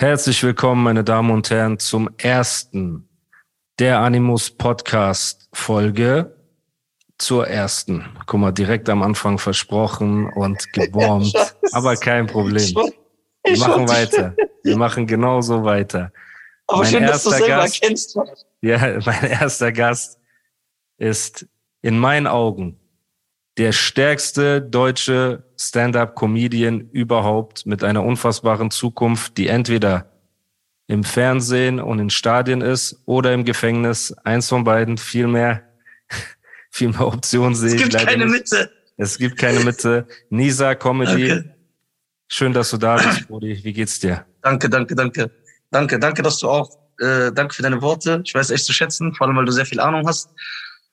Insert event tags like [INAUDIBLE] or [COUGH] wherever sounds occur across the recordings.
Herzlich willkommen, meine Damen und Herren, zum ersten der Animus Podcast Folge zur ersten. Guck mal, direkt am Anfang versprochen und [LAUGHS] gebombt, aber kein Problem. Wir machen weiter. Wir machen genauso weiter. Aber Mein schön, dass du erster selber Gast- kennst. Ja, [LAUGHS] mein erster Gast ist in meinen Augen der stärkste deutsche Stand-up-Comedian überhaupt mit einer unfassbaren Zukunft, die entweder im Fernsehen und in Stadien ist oder im Gefängnis. Eins von beiden, viel mehr, [LAUGHS] viel mehr Optionen sehe Es ich gibt leider keine nicht. Mitte. Es gibt keine Mitte. Nisa Comedy. Okay. Schön, dass du da bist, Brody. Wie geht's dir? Danke, danke, danke. Danke, danke, dass du auch, äh, danke für deine Worte. Ich weiß echt zu schätzen, vor allem, weil du sehr viel Ahnung hast.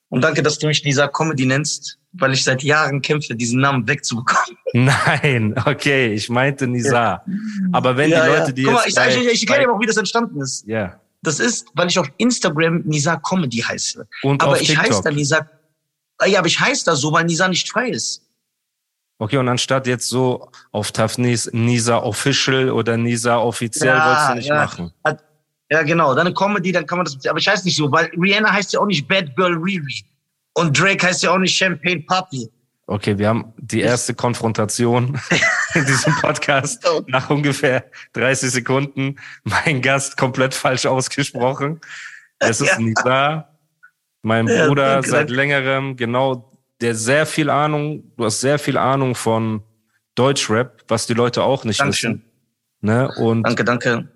Und danke, dass du mich Lisa Comedy nennst, weil ich seit Jahren kämpfe, diesen Namen wegzubekommen. [LAUGHS] Nein, okay, ich meinte Nisa. Aber wenn die Leute, die Guck mal, jetzt ich, sag- bei- ich, ich, ich erkläre dir auch, wie das entstanden ist. Ja. Das ist, weil ich auf Instagram Nisa Comedy heiße. Und aber auf ich heiße da Nisa, Ah ja, aber ich heiße da so, weil Nisa nicht frei ist. Okay, und anstatt jetzt so auf Tafnis Nisa Official oder Nisa offiziell wolltest du nicht machen. Hat, ja, genau. Dann eine Comedy, dann kann man das. Aber ich heiße nicht so, weil Rihanna heißt ja auch nicht Bad Girl Riri. Und Drake heißt ja auch nicht Champagne Papi. Okay, wir haben die erste Konfrontation [LAUGHS] in diesem Podcast nach ungefähr 30 Sekunden. Mein Gast komplett falsch ausgesprochen. Es ist Ja. Nisa, mein Ja, Bruder danke, seit längerem, genau, der sehr viel Ahnung, du hast sehr viel Ahnung von Deutschrap, was die Leute auch nicht Dankeschön. wissen. Ne? Und Danke, danke.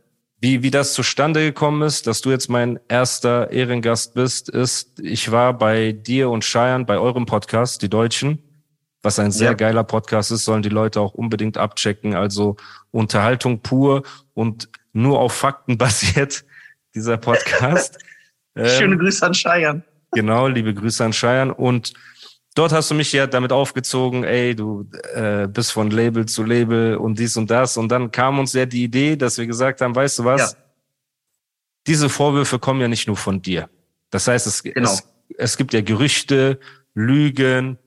Wie, wie das zustande gekommen ist, dass du jetzt mein erster Ehrengast bist, ist, ich war bei dir und Cheyenne bei eurem Podcast, die Deutschen, was ein sehr Ja. geiler Podcast ist, sollen die Leute auch unbedingt abchecken. Also Unterhaltung pur und nur auf Fakten [LAUGHS] basiert, dieser Podcast. Schöne ähm, Grüße an Cheyenne. Genau, liebe Grüße an Cheyenne. Und dort hast du mich ja damit aufgezogen, ey, du äh, bist von Label zu Label und dies und das. Und dann kam uns ja die Idee, dass wir gesagt haben, weißt du was? Ja. Diese Vorwürfe kommen ja nicht nur von dir. Das heißt, es, Genau. es, es gibt ja Gerüchte, Lügen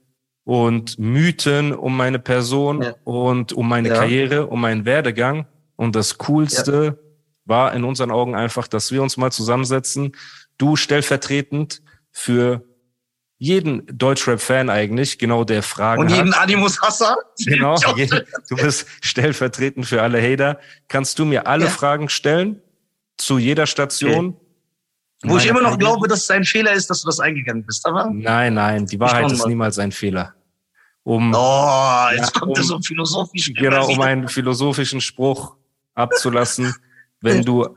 und Mythen um meine Person Ja. und um meine Ja. Karriere, um meinen Werdegang. Und das Coolste war in unseren Augen einfach, dass wir uns mal zusammensetzen. Du stellvertretend für jeden Deutschrap-Fan eigentlich, genau der Fragen Und hat. jeden Animus-Hasser. Genau, Ich auch. jeden, [LAUGHS] du bist stellvertretend für alle Hater. Kannst du mir alle Ja. Fragen stellen zu jeder Station? Wo ich immer noch glaube, dass es ein Fehler ist, dass du das eingegangen bist. Aber, Nein, nein, die Wahrheit ist mal. niemals ein Fehler. Um, oh, jetzt Ja, kommt um- so philosophisch. genau, [LAUGHS] um einen philosophischen Spruch abzulassen. [LAUGHS] Wenn du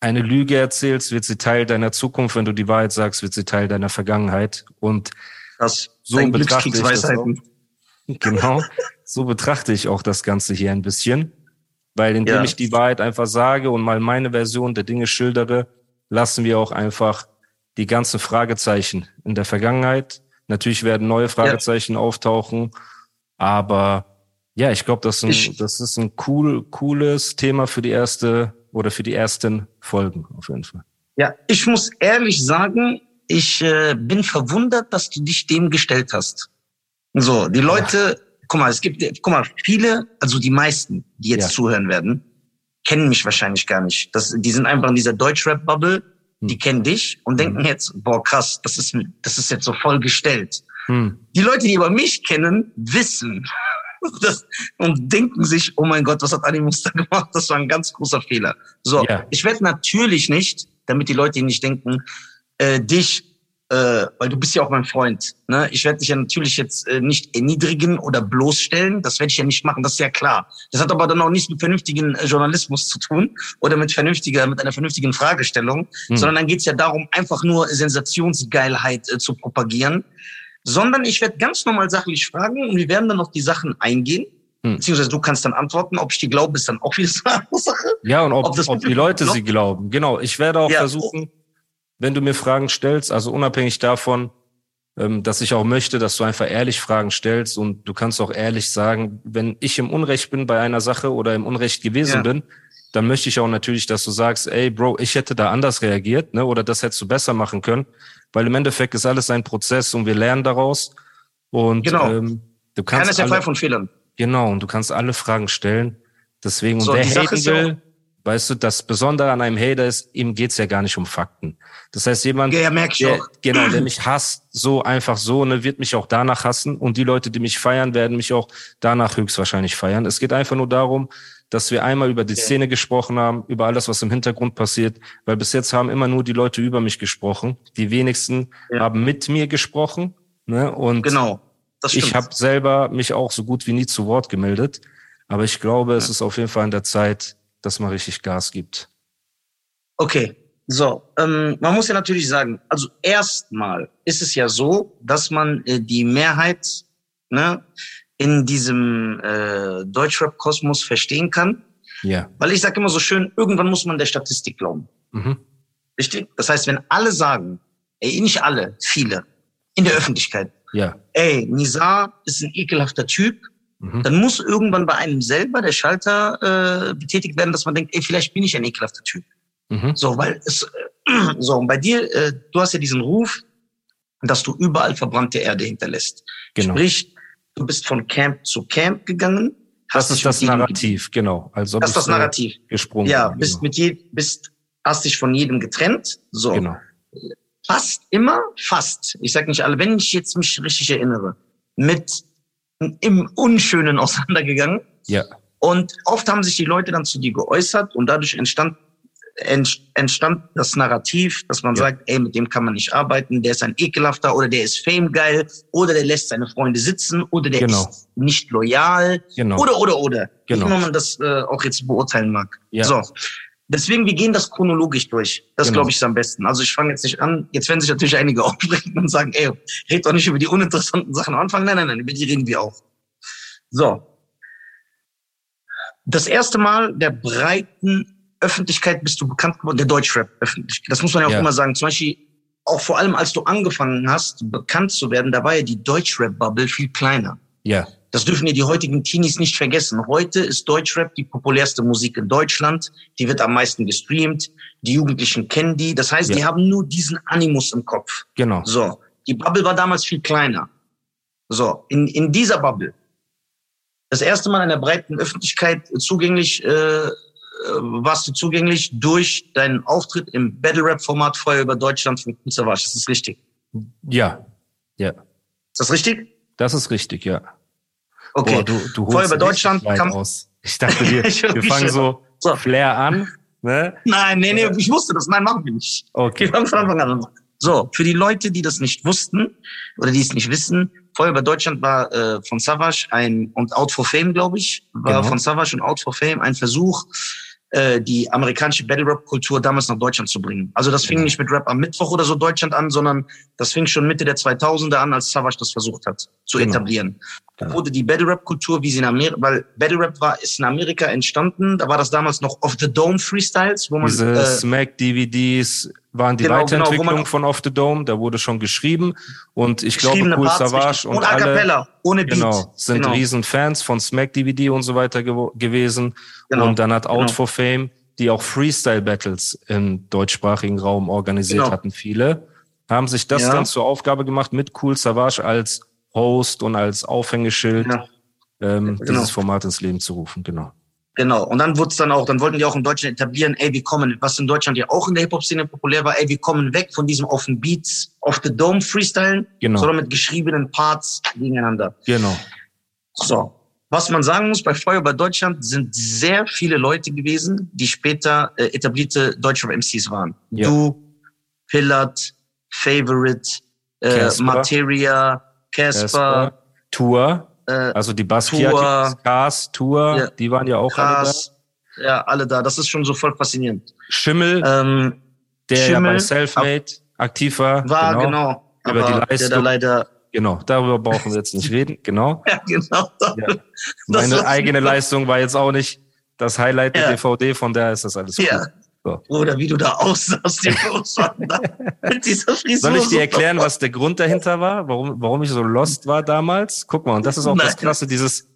eine Lüge erzählst, wird sie Teil deiner Zukunft. Wenn du die Wahrheit sagst, wird sie Teil deiner Vergangenheit. Und Das so betrachte ich das Glückskriegsweisheiten. Genau, so betrachte ich auch das Ganze hier ein bisschen. Weil indem Ja. ich die Wahrheit einfach sage und mal meine Version der Dinge schildere, lassen wir auch einfach die ganzen Fragezeichen in der Vergangenheit. Natürlich werden neue Fragezeichen auftauchen, aber ja, ich glaube, das, ist ein- Ich- das ist ein cool, cooles Thema für die erste oder für die ersten Folgen auf jeden Fall. Ja, ich muss ehrlich sagen, ich äh, bin verwundert, dass du dich dem gestellt hast. So, die Leute, guck mal, es gibt, guck mal, viele, also die meisten, die jetzt Ja. zuhören werden, kennen mich wahrscheinlich gar nicht. Das, die sind einfach in dieser Deutschrap-Bubble, die Hm. kennen dich und denken jetzt, boah, krass, das ist, das ist jetzt so voll gestellt. Hm. Die Leute, die aber mich kennen, wissen [LAUGHS] das, und denken sich, oh mein Gott, was hat Animus da [LAUGHS] gemacht? Das war ein ganz großer Fehler. So, Ja. ich werde natürlich nicht, damit die Leute nicht denken, äh, dich, äh, weil du bist ja auch mein Freund, ne? Ich werde dich ja natürlich jetzt äh, nicht erniedrigen oder bloßstellen. Das werde ich ja nicht machen, das ist ja klar. Das hat aber dann auch nichts mit vernünftigen äh, Journalismus zu tun oder mit vernünftiger, mit einer vernünftigen Fragestellung, Hm. sondern dann geht's ja darum, einfach nur Sensationsgeilheit äh, zu propagieren. Sondern ich werde ganz normal sachlich fragen und wir werden dann auf die Sachen eingehen. Hm. Beziehungsweise du kannst dann antworten. Ob ich die glaube, ist dann auch wieder so eine Sache. Ja, und ob, Ob ob die Leute glaubt- sie glauben. Genau. Ich werde auch Ja. versuchen, wenn du mir Fragen stellst, also unabhängig davon, ähm, dass ich auch möchte, dass du einfach ehrlich Fragen stellst und du kannst auch ehrlich sagen, wenn ich im Unrecht bin bei einer Sache oder im Unrecht gewesen Ja. bin, dann möchte ich auch natürlich, dass du sagst, ey Bro, ich hätte da anders reagiert, ne, oder das hättest du besser machen können, weil im Endeffekt ist alles ein Prozess und wir lernen daraus und Genau. ähm, du Keiner kannst ist frei alle, von Fehlern. genau und du kannst alle Fragen stellen. Deswegen und So, wer die Sache haten ist ja will, Weißt du, das Besondere an einem Hater ist, ihm geht's ja gar nicht um Fakten. Das heißt, jemand, Ja, der, genau, der mich hasst, so einfach so, ne, wird mich auch danach hassen. Und die Leute, die mich feiern, werden mich auch danach höchstwahrscheinlich feiern. Es geht einfach nur darum, dass wir einmal über die Szene gesprochen haben, über alles, was im Hintergrund passiert, weil bis jetzt haben immer nur die Leute über mich gesprochen. Die wenigsten Ja. haben mit mir gesprochen. Ne? Und Genau. Das stimmt. ich habe selber mich auch so gut wie nie zu Wort gemeldet. Aber ich glaube, es ist auf jeden Fall an der Zeit, dass man richtig Gas gibt. Okay, so, ähm, man muss ja natürlich sagen, also erstmal ist es ja so, dass man äh, die Mehrheit ne, in diesem äh, Deutschrap-Kosmos verstehen kann, Ja. weil ich sage immer so schön, irgendwann muss man der Statistik glauben. Mhm. Richtig? Das heißt, wenn alle sagen, ey, nicht alle, viele, in der Öffentlichkeit, Ja. ey, Nizar ist ein ekelhafter Typ, Mhm. dann muss irgendwann bei einem selber der Schalter äh, betätigt werden, dass man denkt, ey, vielleicht bin ich ein ekelhafter Typ. Mhm. So, weil es, äh, [CLEARS THROAT] so, und bei dir, äh, du hast ja diesen Ruf, dass du überall verbrannte Erde hinterlässt. Genau. Sprich, du bist von Camp zu Camp gegangen. Das hast ist das Narrativ, genau. Also Das ist das Narrativ. gesprungen. Ja, bin, bist genau. mit je, bist, hast dich von jedem getrennt. So, Genau. fast immer, fast. Ich sag nicht alle, wenn ich jetzt mich richtig erinnere, mit im Unschönen [LAUGHS] auseinandergegangen. Ja. Und oft haben sich die Leute dann zu dir geäußert und dadurch entstand, ent- entstand das Narrativ, dass man Ja. sagt, ey, mit dem kann man nicht arbeiten, der ist ein ekelhafter oder der ist famegeil oder der lässt seine Freunde sitzen oder der Genau. ist nicht loyal Genau. oder, oder, oder. Genau. Wie immer man das äh, auch jetzt beurteilen mag. Ja. So. Deswegen, wir gehen das chronologisch durch. Das Genau. glaube ich ist am besten. Also ich fange jetzt nicht an. Jetzt werden sich natürlich einige [LAUGHS] aufregen und sagen, ey, red doch nicht über die uninteressanten Sachen am Anfang. Nein, nein, nein, über die reden wir auch. So. Das erste Mal der breiten Öffentlichkeit bist du bekannt geworden, der Deutschrap-Öffentlichkeit. Das muss man ja auch Ja. immer sagen. Zum Beispiel, auch vor allem, als du angefangen hast, bekannt zu werden, da war ja die Deutschrap-Bubble viel kleiner. Ja. Das dürfen ja die heutigen Teenies nicht vergessen. Heute ist Deutschrap die populärste Musik in Deutschland. Die wird am meisten gestreamt. Die Jugendlichen kennen die. Das heißt, Ja. die haben nur diesen Animus im Kopf. Genau. So. Die Bubble war damals viel kleiner. So. In, in dieser Bubble. Das erste Mal in der breiten Öffentlichkeit zugänglich, äh, warst du zugänglich durch deinen Auftritt im Battle Rap Format Feuer über Deutschland von Kunzer Warsch. Ist das richtig? Ja. Ja. Ist das richtig? Das ist richtig, ja. Okay. Boah, du, du holst Feuer über Deutschland kam- aus. Ich dachte, [LAUGHS] wir, wir fangen so So. Flair an. Ne? Nein, nee, nee, ich wusste das. Nein, machen wir nicht. Okay. Wir fangen von Anfang an. an. So, für die Leute, die das nicht wussten oder die es nicht wissen, Feuer über Deutschland war äh, von Savage ein und Out for Fame, glaube ich, war Genau. von Savage und Out for Fame ein Versuch, äh, die amerikanische Battle Rap Kultur damals nach Deutschland zu bringen. Also das fing nicht mit Rap am Mittwoch oder so Deutschland an, sondern das fing schon Mitte der 2000er an, als Savage das versucht hat zu Genau. etablieren. Genau. wurde die Battle Rap Kultur, wie sie in Amerika, weil Battle Rap war, ist in Amerika entstanden. Da war das damals noch Off the Dome Freestyles, wo man Diese äh, Smack-DVDs waren die Genau, genau, Weiterentwicklung man- von Off the Dome. Da wurde schon geschrieben. Und ich glaube, Cool Parts, Savage und, und A alle ohne Beat. genau, sind genau. riesen Fans von Smack DVD und so weiter gewo- gewesen. Genau. Und dann hat Out Genau. for Fame, die auch Freestyle-Battles im deutschsprachigen Raum organisiert Genau. hatten, viele, haben sich das Ja. dann zur Aufgabe gemacht, mit Cool Savage als Host und als Auffängeschild Ja. ähm, Genau. dieses Format ins Leben zu rufen. Genau. Genau. Und dann wurde es dann auch, dann wollten die auch in Deutschland etablieren, ey, wir kommen, was in Deutschland ja auch in der Hip-Hop-Szene populär war, ey, wir kommen weg von diesem auf den Beats, auf the Dome Freestylen, Genau. sondern mit geschriebenen Parts gegeneinander. Genau. So. Was man sagen muss, bei Feuer bei Deutschland sind sehr viele Leute gewesen, die später äh, etablierte deutsche MCs waren. Ja. Du, Pillard, Favorite, äh, Casper. Materia, Casper, Casper, Tour, äh, also die Basquiat. Cars, Tour, Ja. die waren ja auch alle da. Ja, alle da. Das ist schon so voll faszinierend. Schimmel, Ähm, der ja Schimmel, bei Selfmade aktiv war. war genau. genau. Über die aber der Leistung. da leider, Genau, darüber brauchen wir jetzt nicht [LAUGHS] reden. Genau. ja, genau. Ja. Meine eigene Leistung war jetzt auch nicht das Highlight der Ja. DVD, von daher ist das alles gut. Ja. So. Oder wie du da aussahst, die da, [LAUGHS] mit dieser Frisur. Soll ich dir erklären, was der Grund dahinter war? Warum, warum ich so lost war damals? Guck mal, und das ist auch das Nein. Klasse, dieses,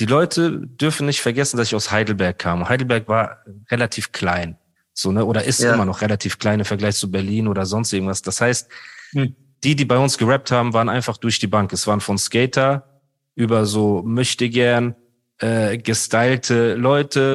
die Leute dürfen nicht vergessen, dass ich aus Heidelberg kam. Heidelberg war relativ klein. So, ne, oder ist Ja. immer noch relativ klein im Vergleich zu Berlin oder sonst irgendwas. Das heißt, Hm. die, die bei uns gerappt haben, waren einfach durch die Bank. Es waren von Skater über so möchte gern, äh, gestylte Leute,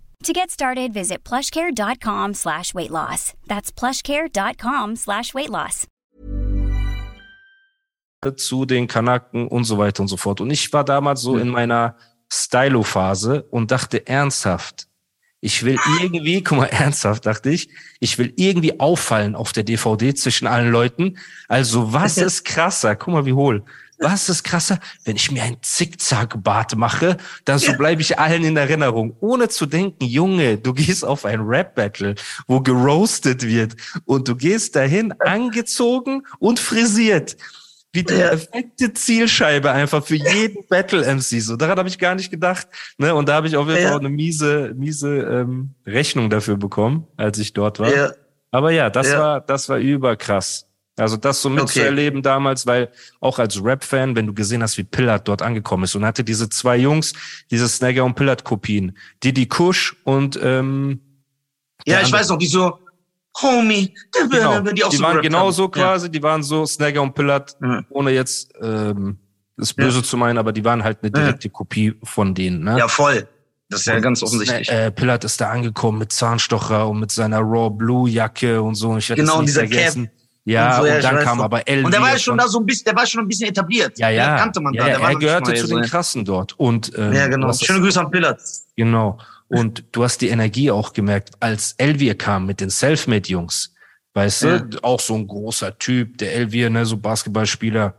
To get started, visit plushcare.com slash weight loss. That's plushcare.com slash weight loss. Zu den Kanaken und so weiter und so fort. Und ich war damals so in meiner Stylo-Phase und dachte ernsthaft, ich will irgendwie, guck mal, ernsthaft dachte ich, ich will irgendwie auffallen auf der DVD zwischen allen Leuten. Also was [LAUGHS] ist krasser? Guck mal, wie hohl. Was ist krasser? Wenn ich mir ein Zickzack-Bart mache, dann so bleibe ich allen in Erinnerung. Ohne zu denken, Junge, du gehst auf ein Rap-Battle, wo geroastet wird und du gehst dahin angezogen und frisiert. Wie die perfekte Zielscheibe einfach für jeden Battle-MC. So, daran habe ich gar nicht gedacht. Ne? Und da habe ich auf jeden Fall auch eine miese, miese ähm, Rechnung dafür bekommen, als ich dort war. Ja. Aber ja, das Ja. war, das war überkrass. Also das so mitzuerleben damals, weil auch als Rap-Fan, wenn du gesehen hast, wie Pillard dort angekommen ist und hatte diese zwei Jungs, diese Snagger und Pillard-Kopien, Didi Kush und ähm, Ja, ich andere- weiß noch, die so, Homie, genau, die, die auch die so waren genauso haben. quasi, die waren so Snagger und Pillard, Ja. ohne jetzt ähm, das Böse zu meinen, aber die waren halt eine direkte Kopie von denen. Ne? Ja. ja, voll. Das ist ja ganz offensichtlich. Äh, Pillard ist da angekommen mit Zahnstocher und mit seiner Raw Blue Jacke und so. Ich werde Genau, dieser vergessen. Ja, Und so, und, ja, ich dann kam noch. aber Elvis. und der war ja schon da so ein bisschen, der war schon ein bisschen etabliert. Ja, ja. Den kannte man ja, da. ja, er gehörte zu den ja. Krassen dort. Und, ähm, Ja, genau. Schöne Grüße an Pillard. Genau. Und du hast die Energie auch gemerkt, als Elvier kam mit den Selfmade-Jungs. Weißt Ja. du, auch so ein großer Typ, der Elvier, ne, so Basketballspieler,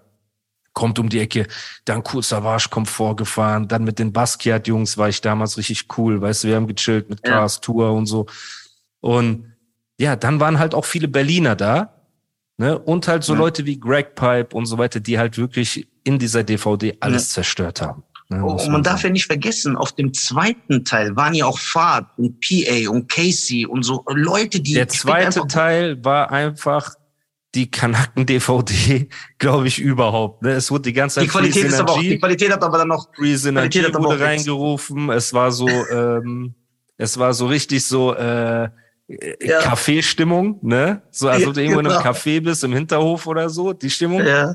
kommt um die Ecke, dann Cool Savage kommt vorgefahren, dann mit den Basquiat-Jungs war ich damals richtig cool, weißt du, wir haben gechillt mit Ja. Cars Tour und so. Und ja, dann waren halt auch viele Berliner da, ne, und halt so Ja. Leute wie Greg Pipe und so weiter, die halt wirklich in dieser DVD alles zerstört haben. Ne, Oh, und man darf ja nicht vergessen, auf dem zweiten Teil waren ja auch Fahrt und PA und Casey und so Leute, die Der zweite Teil war einfach die Kanaken-DVD, [LAUGHS] glaube ich, überhaupt. Ne? Es wurde die ganze Zeit die Qualität ist aber auch, die Qualität hat aber dann noch, Qualität hat aber wurde auch reingerufen. Es war so, ähm, es war so richtig so äh, Ja. Kaffeestimmung, ne? So, als ob du irgendwo in einem genau. Café bist, im Hinterhof oder so, die Stimmung. ja,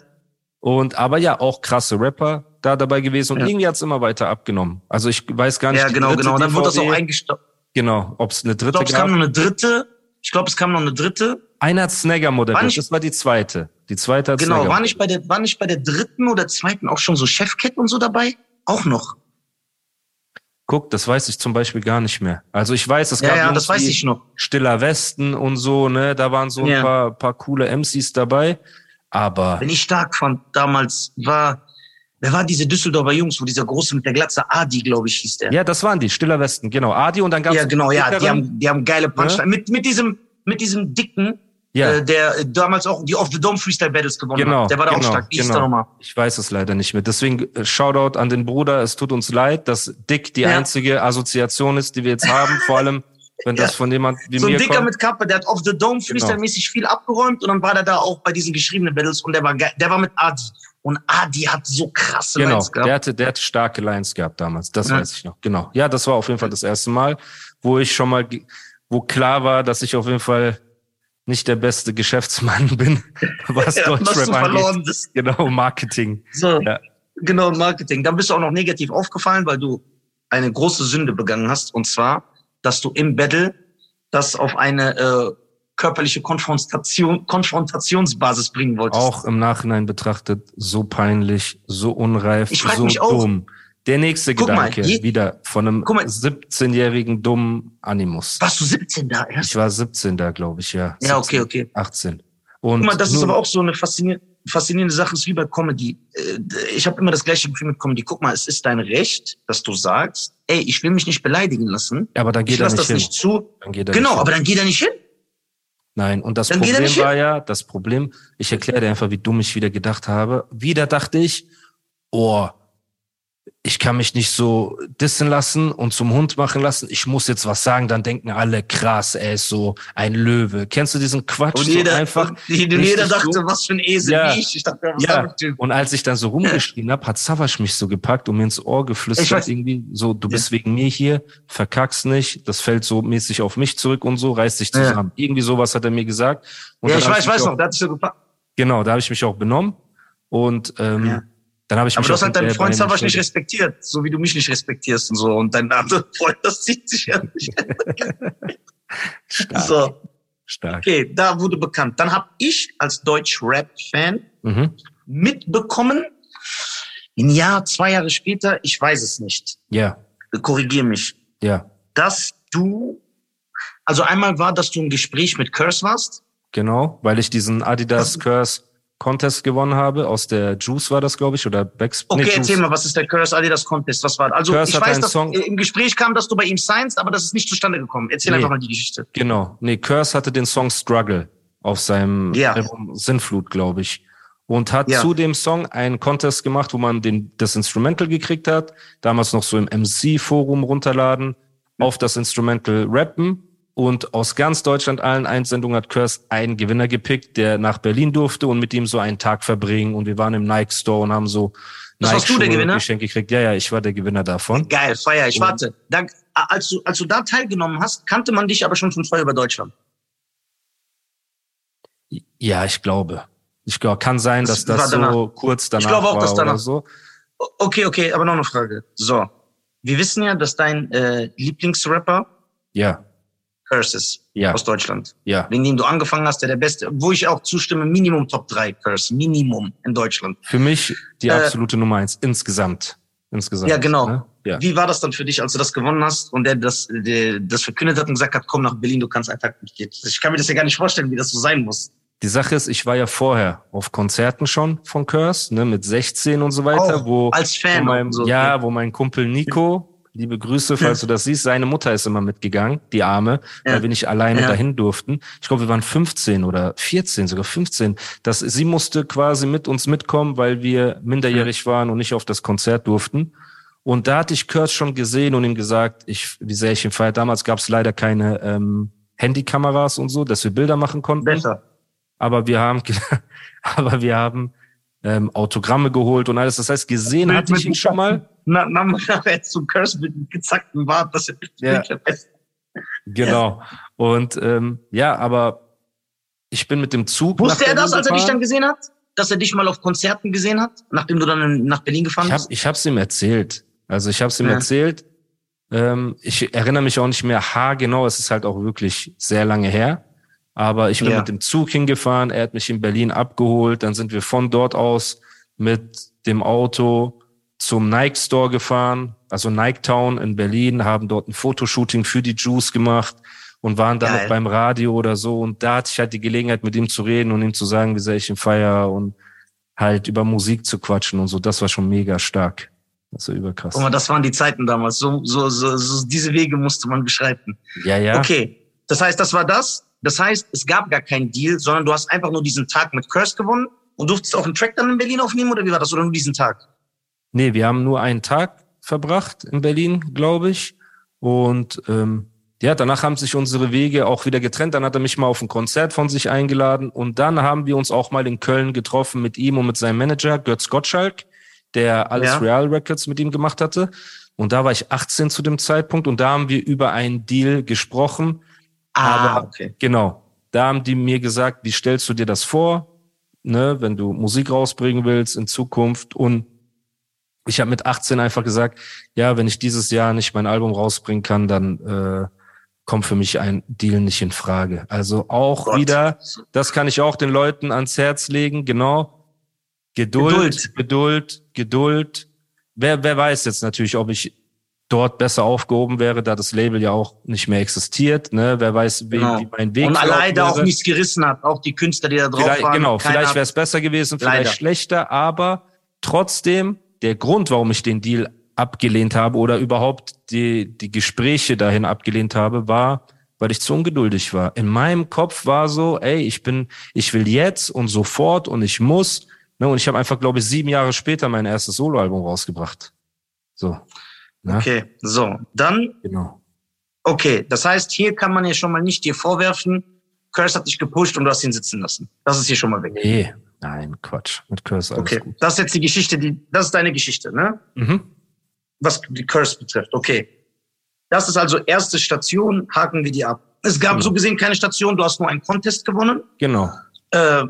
Und aber ja, auch krasse Rapper da dabei gewesen und Ja. irgendwie hat's immer weiter abgenommen. Also ich weiß gar nicht, ja, genau, genau. Und dann wurde das auch eingestoppt. Genau, ob es eine Ich dritte glaube, es gab. kam noch eine dritte. Ich glaube, es kam noch eine dritte. Einer hat Snagger War moderiert, nicht- das war die zweite. Die zweite hat Genau, Snagger war nicht bei der, war nicht bei der dritten oder zweiten auch schon so Chefcat und so dabei? Auch noch. Guck, das weiß ich zum Beispiel gar nicht mehr. Also ich weiß, es Ja, gab ja, das weiß ich noch. Stiller Westen und so, ne? Da waren so ein Ja. paar, paar coole MCs dabei. Aber Wenn ich stark fand damals war, wer war diese Düsseldorfer Jungs, wo dieser große mit der Glatze Adi, glaube ich, hieß der. ja, das waren die, Stiller Westen, genau. Adi und dann gab's ja genau, ja, die haben, die haben geile Punchline. Mit, mit diesem, mit diesem dicken, ja, äh, der damals auch die Off the Dome Freestyle Battles gewonnen Genau, hat. Der war da genau, auch stark. Wie genau. der nochmal? ich weiß es leider nicht mehr. Deswegen äh, Shoutout an den Bruder. Es tut uns leid, dass Dick die Ja. einzige Assoziation ist, die wir jetzt haben. Vor allem, wenn [LAUGHS] das Ja. von jemand wie So ein mir Dicker kommt. mit Kappe, der hat Off the Dome Freestyle-mäßig viel abgeräumt und dann war der da auch bei diesen geschriebenen Battles und der war geil. Der war mit Adi. Und Adi hat so krasse Genau, Lines gehabt. der hatte, der hatte starke Lines gehabt damals. Das Ja. weiß ich noch. Genau. Ja, das war auf jeden Fall das erste Mal, wo ich schon mal, wo klar war, dass ich auf jeden Fall nicht der beste Geschäftsmann [LAUGHS] bin, was Ja, Deutschrap angeht. Genau, Marketing. So, Ja. genau, Marketing. Dann bist du auch noch negativ aufgefallen, weil du eine große Sünde begangen hast. Und zwar, dass du im Battle das auf eine äh, körperliche Konfrontation, Konfrontationsbasis bringen wolltest. Auch im Nachhinein betrachtet so peinlich, so unreif, so mich auch. Der nächste Guck mal, Gedanke je- wieder von einem Guck mal. 17-jährigen dummen Animus. Warst du 17 da erst? Ich war 17 da, glaube ich, ja. Ja, 17, okay, okay. 18. Und Guck mal, das ist nun- aber auch so eine faszinierende, faszinierende Sache, ist wie bei Comedy. Äh, Ich habe immer das gleiche Gefühl mit Comedy. Guck mal, es ist dein Recht, dass du sagst, ey, ich will mich nicht beleidigen lassen. aber dann Ich geht er lasse nicht das hin. nicht zu. Dann geht er Genau, nicht hin. aber dann geht er nicht hin. Nein, und das Dann er Problem hin. war ja, das Problem, ich erkläre dir einfach, wie dumm ich wieder gedacht habe. Wieder dachte ich, oh, ich kann mich nicht so dissen lassen und zum Hund machen lassen. Ich muss jetzt was sagen, dann denken alle, krass, er ist so ein Löwe. Kennst du diesen Quatsch? Und jeder, so einfach und jeder dachte, so? was für ein Esel ja. wie ich. Ich dachte, was ja. Und als ich dann so rumgeschrien habe, hat Savasch mich so gepackt und mir ins Ohr geflüstert, irgendwie so, du bist ja. wegen mir hier, verkackst nicht, das fällt so mäßig auf mich zurück und so, reiß dich zusammen. Ja. Irgendwie sowas hat er mir gesagt. Und ja, ich weiß, ich weiß noch, da hat sich so gepackt. Genau, da habe ich mich auch benommen und ähm. Dann habe ich Aber mich du hast halt deinen Freund Savasch nicht respektiert, so wie du mich nicht respektierst und so. Und dein anderer [LAUGHS] Freund, das zieht sich ja nicht. Stark. So. Stark. Okay, da wurde bekannt. Dann habe ich als Deutsch-Rap-Fan Mhm. mitbekommen, ein Jahr, zwei Jahre später, ich weiß es nicht, Ja, korrigier mich, ja, dass du, also einmal war, dass du im Gespräch mit Curse warst. genau, weil ich diesen Adidas Curse Contest gewonnen habe. Aus der Juice war das, glaube ich, oder Becks. Okay, nee, erzähl mal, was ist der Curse Adidas Contest? Was war? Also Curse ich weiß, dass Song- im Gespräch kam, dass du bei ihm signst, aber das ist nicht zustande gekommen. Erzähl Nee. einfach mal die Geschichte. Genau. Nee, Curse hatte den Song Struggle auf seinem Ja. Album Sinnflut, glaube ich. Und hat Ja. zu dem Song einen Contest gemacht, wo man den, das Instrumental gekriegt hat. Damals noch so im MC-Forum runterladen, auf das Instrumental rappen. Und aus ganz Deutschland allen Einsendungen hat Curse einen Gewinner gepickt, der nach Berlin durfte und mit ihm so einen Tag verbringen. Und wir waren im Nike Store und haben so Das warst du der Gewinner? Geschenk gekriegt. Ja, ja, ich war der Gewinner davon. Geil, feier ich. Warte, da, als, du, als du da teilgenommen hast, kannte man dich aber schon von vorher über Deutschland. Ja, ich glaube. Ich glaube, kann sein, Das dass das danach. so kurz danach glaube auch, war dass danach. oder so. Okay, okay, aber noch eine Frage. So, wir wissen ja, dass dein äh, Lieblingsrapper Ja, Curse ist ja, aus Deutschland. ja. Wegen dem du angefangen hast, der der Beste, wo ich auch zustimme, Minimum Top 3 Curse, Minimum in Deutschland. Für mich die Äh, absolute Nummer eins insgesamt. Insgesamt. Ja, genau. Ne? Ja. Wie war das dann für dich, als du das gewonnen hast und der das, der das verkündet hat und gesagt hat, komm nach Berlin, du kannst einfach nicht gehen. Ich kann mir das ja gar nicht vorstellen, wie das so sein muss. Die Sache ist, ich war ja vorher auf Konzerten schon von Curse, ne, mit 16 und so weiter, Auch wo, als Fan. wo mein, so. ja, wo mein Kumpel Nico, liebe Grüße, falls du das siehst, seine Mutter ist immer mitgegangen, die Arme, Ja. weil wir nicht alleine Ja. dahin durften. Ich glaube, wir waren 15 oder 14, sogar 15. Das, sie musste quasi mit uns mitkommen, weil wir minderjährig waren und nicht auf das Konzert durften. Und da hatte ich Kurt schon gesehen und ihm gesagt, ich, wie sehr ich ihn feiere. Damals gab es leider keine ähm, Handykameras und so, dass wir Bilder machen konnten Besser. aber wir haben, [LAUGHS] aber wir haben ähm, Autogramme geholt und alles. Das heißt, gesehen hatte ich ihn schon mal. Na, na, [LAUGHS] nachher zum Curse mit dem gezackten Bart, das ist Ja. der Beste. Genau. Und ähm, ja, aber ich bin mit dem Zug. Wusste er das, Berlin als er dich dann gesehen hat? Dass er dich mal auf Konzerten gesehen hat, nachdem du dann nach Berlin gefahren Ich habe bist? ich hab's ihm erzählt. Also ich habe es ihm Ja. erzählt. Ähm, ich erinnere mich auch nicht mehr haargenau. Es ist halt auch wirklich sehr lange her. Aber ich bin Ja. mit dem Zug hingefahren. Er hat mich in Berlin abgeholt. Dann sind wir von dort aus mit dem Auto zum Nike Store gefahren, also Nike Town in Berlin, haben dort ein Fotoshooting für die Juice gemacht und waren dann Geil. noch beim Radio oder so. Und da hatte ich halt die Gelegenheit, mit ihm zu reden und ihm zu sagen, wie sehr ich ihn feier und halt über Musik zu quatschen und so. Das war schon mega stark. Das war überkrass. Guck mal, das waren die Zeiten damals. So, so, so, so diese Wege musste man beschreiten. Ja, ja. Okay, das heißt, das war das. Das heißt, es gab gar keinen Deal, sondern du hast einfach nur diesen Tag mit Curse gewonnen und durftest auch einen Track dann in Berlin aufnehmen oder wie war das? Oder nur diesen Tag? Nee, wir haben nur einen Tag verbracht in Berlin, glaube ich. Und ähm, ja, danach haben sich unsere Wege auch wieder getrennt. Dann hat er mich mal auf ein Konzert von sich eingeladen. Und dann haben wir uns auch mal in Köln getroffen mit ihm und mit seinem Manager, Götz Gottschalk, der alles Ja. Real Records mit ihm gemacht hatte. Und da war ich 18 zu dem Zeitpunkt und da haben wir über einen Deal gesprochen. Ah, Aber- okay. Genau. Da haben die mir gesagt, wie stellst du dir das vor, ne, wenn du Musik rausbringen willst in Zukunft? Und ich habe mit 18 einfach gesagt, ja, wenn ich dieses Jahr nicht mein Album rausbringen kann, dann äh, kommt für mich ein Deal nicht in Frage. Also auch Gott. wieder, das kann ich auch den Leuten ans Herz legen, genau. Geduld, Geduld, Geduld. Wer, wer weiß jetzt natürlich, ob ich dort besser aufgehoben wäre, da das Label ja auch nicht mehr existiert. Ne? Wer weiß, wie, Genau. wie mein Weg Und alleine auch nichts gerissen hat. Auch die Künstler, die da drauf Vielleicht, waren. genau, vielleicht wäre es besser gewesen, vielleicht Leider. schlechter, aber trotzdem der Grund, warum ich den Deal abgelehnt habe oder überhaupt die, die Gespräche dahin abgelehnt habe, war, weil ich zu ungeduldig war. In meinem Kopf war so, ey, ich bin, ich will jetzt und sofort und ich muss. Ne, und ich habe einfach, glaube ich, sieben Jahre später mein erstes Soloalbum rausgebracht. So. Ne? Okay, so. Dann. Genau. Okay, das heißt, hier kann man ja schon mal nicht dir vorwerfen, Curse hat dich gepusht und du hast ihn sitzen lassen. Das ist hier schon mal weg. Nee, nein, Quatsch. Mit Curse alles Okay, gut. das ist jetzt die Geschichte, die, das ist deine Geschichte, ne? Mhm. Was die Curse betrifft, okay. Das ist also erste Station, haken wir die ab. Es gab genau. so gesehen keine Station, du hast nur einen Contest gewonnen. Genau. Äh,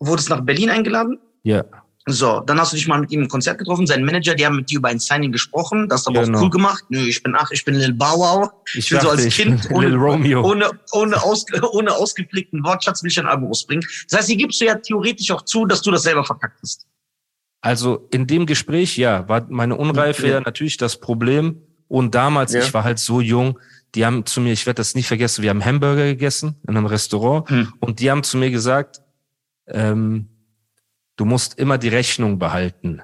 wurdest nach Berlin eingeladen. Ja. So, dann hast du dich mal mit ihm im Konzert getroffen, sein Manager, die haben mit dir über ein Signing gesprochen, das aber genau. auch cool gemacht. Nö, ich bin ach, ich bin Lil Wow. Ich, ich bin so als Kind ohne, ohne, ohne, aus, [LAUGHS] ohne ausgeprägten Wortschatz will ich ein Album rausbringen. Das heißt, hier gibst du ja theoretisch auch zu, dass du das selber verkackt hast. Also in dem Gespräch, ja, war meine Unreife ja, ja natürlich das Problem. Und damals, ja. ich war halt so jung, die haben zu mir, ich werde das nie vergessen, wir haben Hamburger gegessen in einem Restaurant hm. und die haben zu mir gesagt, ähm, du musst immer die Rechnung behalten.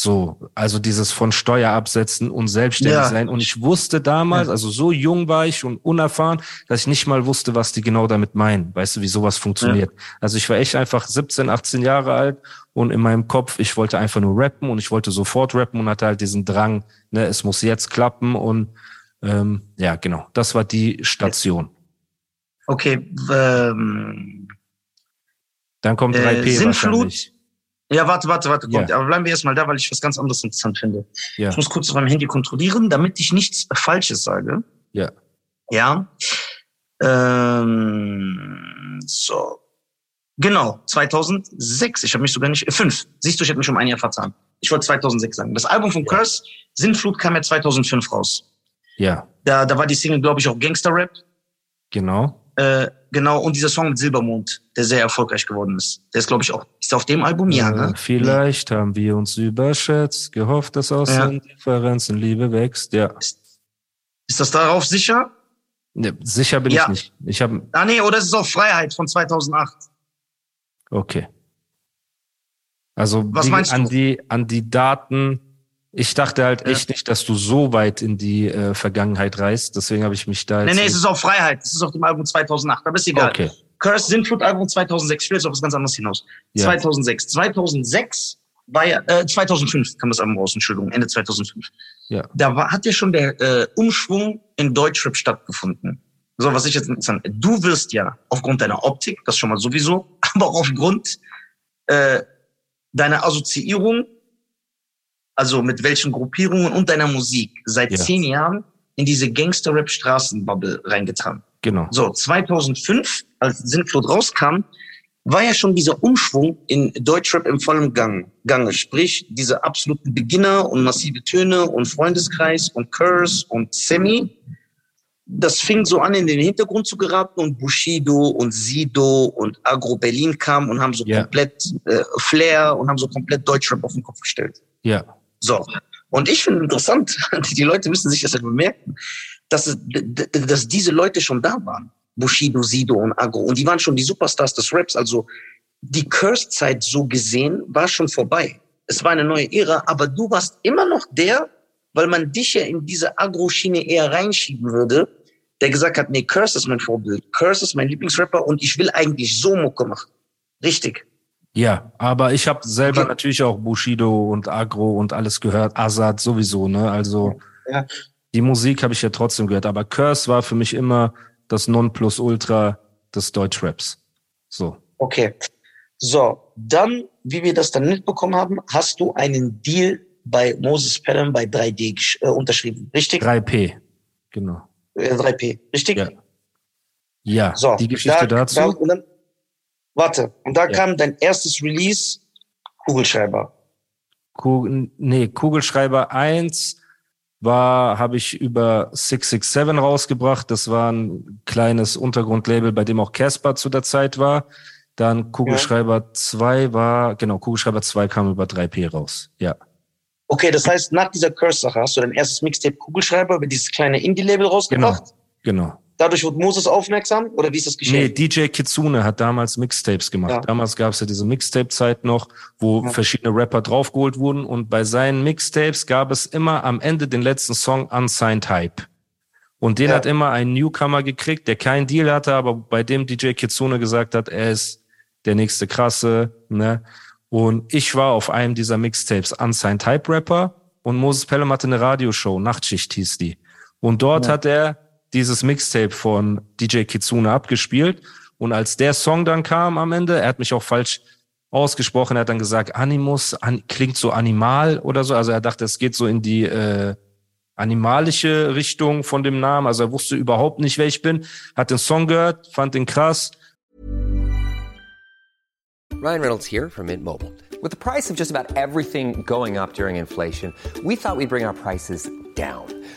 So, also dieses von Steuer absetzen und selbstständig ja. sein. Und ich wusste damals, ja. also so jung war ich und unerfahren, dass ich nicht mal wusste, was die genau damit meinen. Weißt du, wie sowas funktioniert? Ja. Also ich war echt einfach 17, 18 Jahre alt und in meinem Kopf, ich wollte einfach nur rappen und ich wollte sofort rappen und hatte halt diesen Drang, ne, es muss jetzt klappen und ähm, ja, genau, das war die Station. Okay, ähm, dann kommt 3P äh, Sinnflut. Ja, warte, warte, warte, kommt. Ja. Aber bleiben wir erstmal da, weil ich was ganz anderes interessant finde. Ja. Ich muss kurz auf meinem Handy kontrollieren, damit ich nichts Falsches sage. Ja. Ja. Ähm, so. Genau, 2006. Ich habe mich sogar nicht, äh, fünf. Siehst du, ich habe mich um ein Jahr vertan. Ich wollte 2006 sagen. Das Album von. Curse, Sinnflut, kam ja 2005 raus. Ja. Da, da war die Single, glaube ich, auch Gangster Rap. Genau. Äh, genau, und dieser Song mit Silbermond, der sehr erfolgreich geworden ist. Der ist, glaube ich, auch, ist auf dem Album? Ja, ne? Vielleicht nee. haben wir uns überschätzt, gehofft, dass aus ja. den Differenzen Liebe wächst, ja. Ist, ist das darauf sicher? Ja, sicher bin ja. ich nicht. Ich habe. Ah, nee, oder ist es auf Freiheit von 2008? Okay. Also Was die, meinst du? an die an die Daten ich dachte halt ja. echt nicht, dass du so weit in die äh, Vergangenheit reist. Deswegen habe ich mich da. Nee, nee, es ist auf Freiheit. Es ist auf dem Album 2008. Aber ist egal. Okay. Curse Sintflut Album 2006. Ich will jetzt auf was ganz anderes hinaus. Ja. 2006. 2006 war ja, äh, 2005 kam das Album raus, Entschuldigung, Ende 2005. Ja. Da war, hat ja schon der äh, Umschwung in Deutschrap stattgefunden. So, was ich jetzt interessant. Du wirst ja aufgrund deiner Optik, das schon mal sowieso, [LAUGHS] aber auch aufgrund äh, deiner Assoziierung also mit welchen Gruppierungen und deiner Musik seit ja. zehn Jahren in diese Gangster-Rap-Straßenbubble reingetan. Genau. So, 2005, als Sintflut rauskam, war ja schon dieser Umschwung in Deutschrap im vollen Gang, Gange. Sprich, diese absoluten Beginner und massive Töne und Freundeskreis und Curse und Semi. Das fing so an, in den Hintergrund zu geraten und Bushido und Sido und Agro Berlin kamen und haben so yeah. komplett äh, Flair und haben so komplett Deutschrap auf den Kopf gestellt. Ja. So. Und ich finde interessant, [LAUGHS] die Leute müssen sich das ja bemerken, dass, dass diese Leute schon da waren. Bushido, Sido und Agro. Und die waren schon die Superstars des Raps. Also die Curse-Zeit so gesehen war schon vorbei. Es war eine neue Ära, aber du warst immer noch der, weil man dich ja in diese Agro-Schiene eher reinschieben würde, der gesagt hat, nee, Curse ist mein Vorbild. Curse ist mein Lieblingsrapper und ich will eigentlich so Mucke machen. Richtig. Ja, aber ich habe selber okay. natürlich auch Bushido und Agro und alles gehört, Azad sowieso, ne? Also ja. die Musik habe ich ja trotzdem gehört, aber Curse war für mich immer das Nonplusultra des Deutschraps. So. Okay. So, dann, wie wir das dann mitbekommen haben, hast du einen Deal bei Moses Pelham bei 3D äh, unterschrieben, richtig? 3P, genau. Äh, 3P, richtig? Ja. Ja, so, die Geschichte da, dazu. Da, Warte, und da ja. kam dein erstes Release, Kugelschreiber. Kugel, nee, Kugelschreiber 1 war, habe ich über 667 rausgebracht. Das war ein kleines Untergrundlabel, bei dem auch Casper zu der Zeit war. Dann Kugelschreiber ja. 2 war, genau, Kugelschreiber 2 kam über 3P raus. Ja. Okay, das heißt, nach dieser Curse-Sache hast du dein erstes Mixtape Kugelschreiber über dieses kleine Indie-Label rausgebracht? Genau, genau. Dadurch wurde Moses aufmerksam oder wie ist das geschehen? Nee, DJ Kitsune hat damals Mixtapes gemacht. Ja. Damals gab es ja diese Mixtape-Zeit noch, wo ja. verschiedene Rapper draufgeholt wurden und bei seinen Mixtapes gab es immer am Ende den letzten Song Unsigned Hype. Und den ja. hat immer ein Newcomer gekriegt, der keinen Deal hatte, aber bei dem DJ Kitsune gesagt hat, er ist der nächste krasse, ne? Und ich war auf einem dieser Mixtapes Unsigned Hype Rapper und Moses Pelham hatte eine Radioshow, Nachtschicht hieß die. Und dort hat er dieses Mixtape von DJ Kitsune abgespielt. Und als der Song dann kam am Ende, er hat mich auch falsch ausgesprochen, er hat dann gesagt, Animus an, klingt so animal oder so. Also er dachte, es geht so in die äh, animalische Richtung von dem Namen. Also er wusste überhaupt nicht, wer ich bin. Hat den Song gehört, fand den krass. Ryan Reynolds here from Mint Mobile. With the price of just about everything going up during inflation, we thought we'd bring our prices down.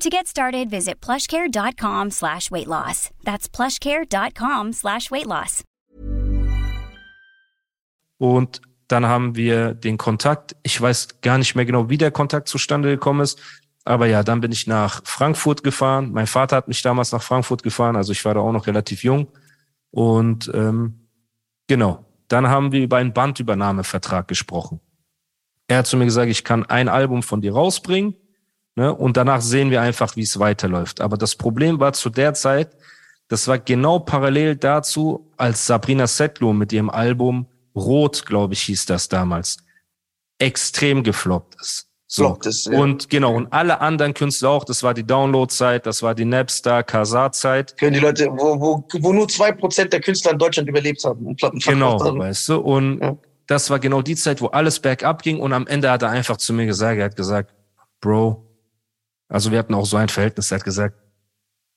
To get started, visit plushcare.com slash weight loss. That's plushcare.com slash weight loss. Und dann haben wir den Kontakt. Ich weiß gar nicht mehr genau, wie der Kontakt zustande gekommen ist. Aber ja, dann bin ich nach Frankfurt gefahren. Mein Vater hat mich damals nach Frankfurt gefahren, also ich war da auch noch relativ jung. Und ähm, genau, dann haben wir über einen Bandübernahmevertrag gesprochen. Er hat zu mir gesagt, ich kann ein Album von dir rausbringen Ne? Und danach sehen wir einfach, wie es weiterläuft. Aber das Problem war zu der Zeit, das war genau parallel dazu, als Sabrina Settler mit ihrem Album Rot, glaube ich, hieß das damals, extrem gefloppt ist. So. Floppt ist, ja. Und genau, und alle anderen Künstler auch, das war die Download-Zeit, das war die Napster, Kazaa-Zeit. Für die Leute, wo, wo, wo nur zwei Prozent der Künstler in Deutschland überlebt haben und Platten Genau, haben. weißt du, und ja. das war genau die Zeit, wo alles bergab ging und am Ende hat er einfach zu mir gesagt, er hat gesagt, Bro, also wir hatten auch so ein Verhältnis, er hat gesagt,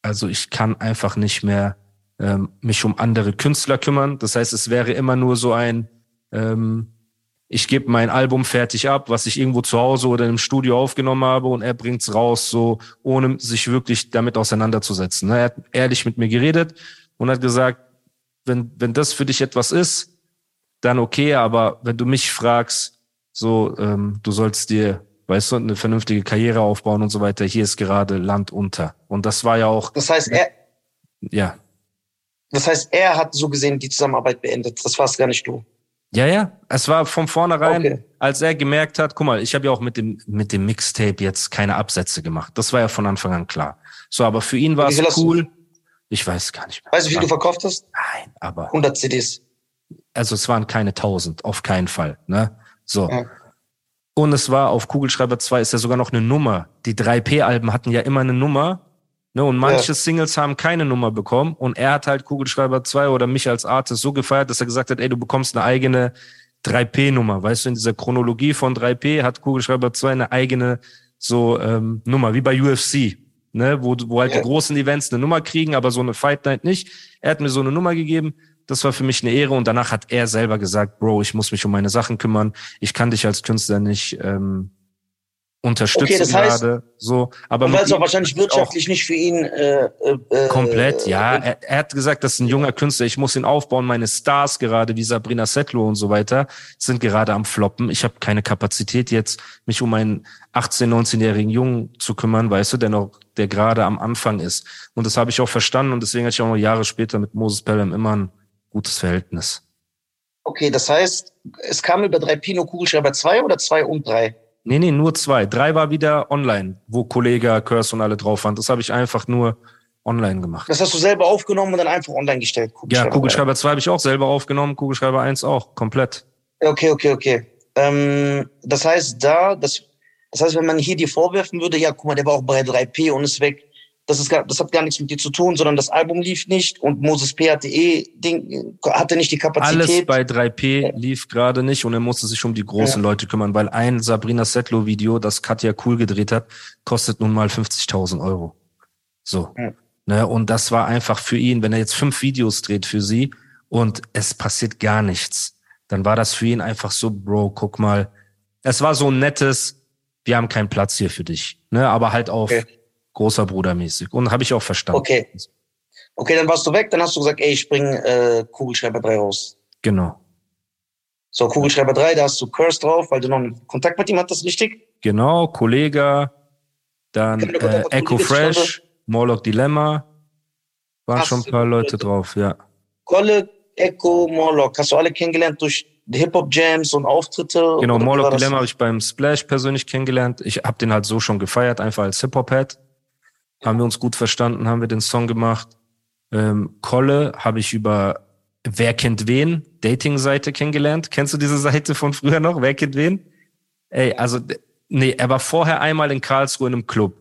also ich kann einfach nicht mehr ähm, mich um andere Künstler kümmern. Das heißt, es wäre immer nur so ein, ähm, ich gebe mein Album fertig ab, was ich irgendwo zu Hause oder im Studio aufgenommen habe und er bringt's raus, so ohne sich wirklich damit auseinanderzusetzen. Er hat ehrlich mit mir geredet und hat gesagt, wenn, wenn das für dich etwas ist, dann okay, aber wenn du mich fragst, so, ähm, du sollst dir weißt du, eine vernünftige Karriere aufbauen und so weiter. Hier ist gerade Land unter. Und das war ja auch. Das heißt, er. Ja. Das heißt, er hat so gesehen die Zusammenarbeit beendet. Das war es gar nicht du. Ja, ja. Es war von vornherein, okay. als er gemerkt hat, guck mal, ich habe ja auch mit dem, mit dem Mixtape jetzt keine Absätze gemacht. Das war ja von Anfang an klar. So, aber für ihn war es cool. Ich weiß gar nicht mehr. Weißt du, wie viel du verkauft hast? Nein, aber. 100 CDs. Also es waren keine 1000, auf keinen Fall. Ne? So. Ja. Und es war auf Kugelschreiber 2 ist ja sogar noch eine Nummer. Die 3P-Alben hatten ja immer eine Nummer. Ne, und manche ja. Singles haben keine Nummer bekommen. Und er hat halt Kugelschreiber 2 oder mich als Artist so gefeiert, dass er gesagt hat, ey, du bekommst eine eigene 3P-Nummer. Weißt du, in dieser Chronologie von 3P hat Kugelschreiber 2 eine eigene so ähm, Nummer, wie bei UFC. Ne, wo, wo halt ja. die großen Events eine Nummer kriegen, aber so eine Fight Night nicht. Er hat mir so eine Nummer gegeben das war für mich eine Ehre und danach hat er selber gesagt, Bro, ich muss mich um meine Sachen kümmern. Ich kann dich als Künstler nicht ähm, unterstützen okay, das heißt, gerade. So, aber weil es auch wahrscheinlich wirtschaftlich auch nicht für ihn äh, äh, komplett. Ja, er, er, hat gesagt, das ist ein junger Künstler. Ich muss ihn aufbauen. Meine Stars gerade wie Sabrina Settler und so weiter sind gerade am Floppen. Ich habe keine Kapazität jetzt, mich um einen 18, 19-jährigen Jungen zu kümmern, weißt du, der noch, der gerade am Anfang ist. Und das habe ich auch verstanden und deswegen hatte ich auch noch Jahre später mit Moses Pelham immer ein gutes Verhältnis. Okay, das heißt, es kam über drei Pino Kugelschreiber zwei oder zwei und drei? Nee, nee, nur zwei. Drei war wieder online, wo Kollege, Curse und alle drauf waren. Das habe ich einfach nur online gemacht. Das hast du selber aufgenommen und dann einfach online gestellt? Kugelschreiber ja, Kugelschreiber 2 habe ich auch selber aufgenommen, Kugelschreiber 1 auch, komplett. Okay, okay, okay. Ähm, das heißt, da, das, das heißt, wenn man hier dir vorwerfen würde, ja, guck mal, der war auch bei 3P und ist weg, das, ist gar, das hat gar nichts mit dir zu tun, sondern das Album lief nicht und Moses P. hatte eh Ding, hatte nicht die Kapazität. Alles bei 3P lief gerade nicht und er musste sich um die großen ja. Leute kümmern, weil ein Sabrina Settler Video, das Katja Cool gedreht hat, kostet nun mal 50.000 Euro. So. Ja. Ne, und das war einfach für ihn, wenn er jetzt fünf Videos dreht für sie und es passiert gar nichts, dann war das für ihn einfach so, Bro, guck mal, es war so ein nettes, wir haben keinen Platz hier für dich, ne? Aber halt auf Okay. Großer Bruder mäßig. Und habe ich auch verstanden. Okay. Okay, dann warst du weg, dann hast du gesagt, ey, ich bring äh, Kugelschreiber 3 raus. Genau. So, Kugelschreiber 3, da hast du Curse drauf, weil du noch einen Kontakt mit ihm hattest, richtig? Genau, Kollega, dann äh, Echo Kollege, Fresh, Morlock Dilemma. Waren Hast schon ein paar Leute drauf, ja. Kolle, Echo, Morlock, hast du alle kennengelernt durch Hip-Hop-Jams und Auftritte? Genau, Morlock? Dilemma habe ich beim Splash persönlich kennengelernt. Ich habe den halt so schon gefeiert, einfach als Hip-Hop-Head. Haben wir uns gut verstanden, haben wir den Song gemacht. Ähm, Kolle habe ich über Wer kennt wen? Dating-Seite kennengelernt. Kennst du diese Seite von früher noch? Wer kennt wen? Ey, also, nee, er war vorher einmal in Karlsruhe in einem Club.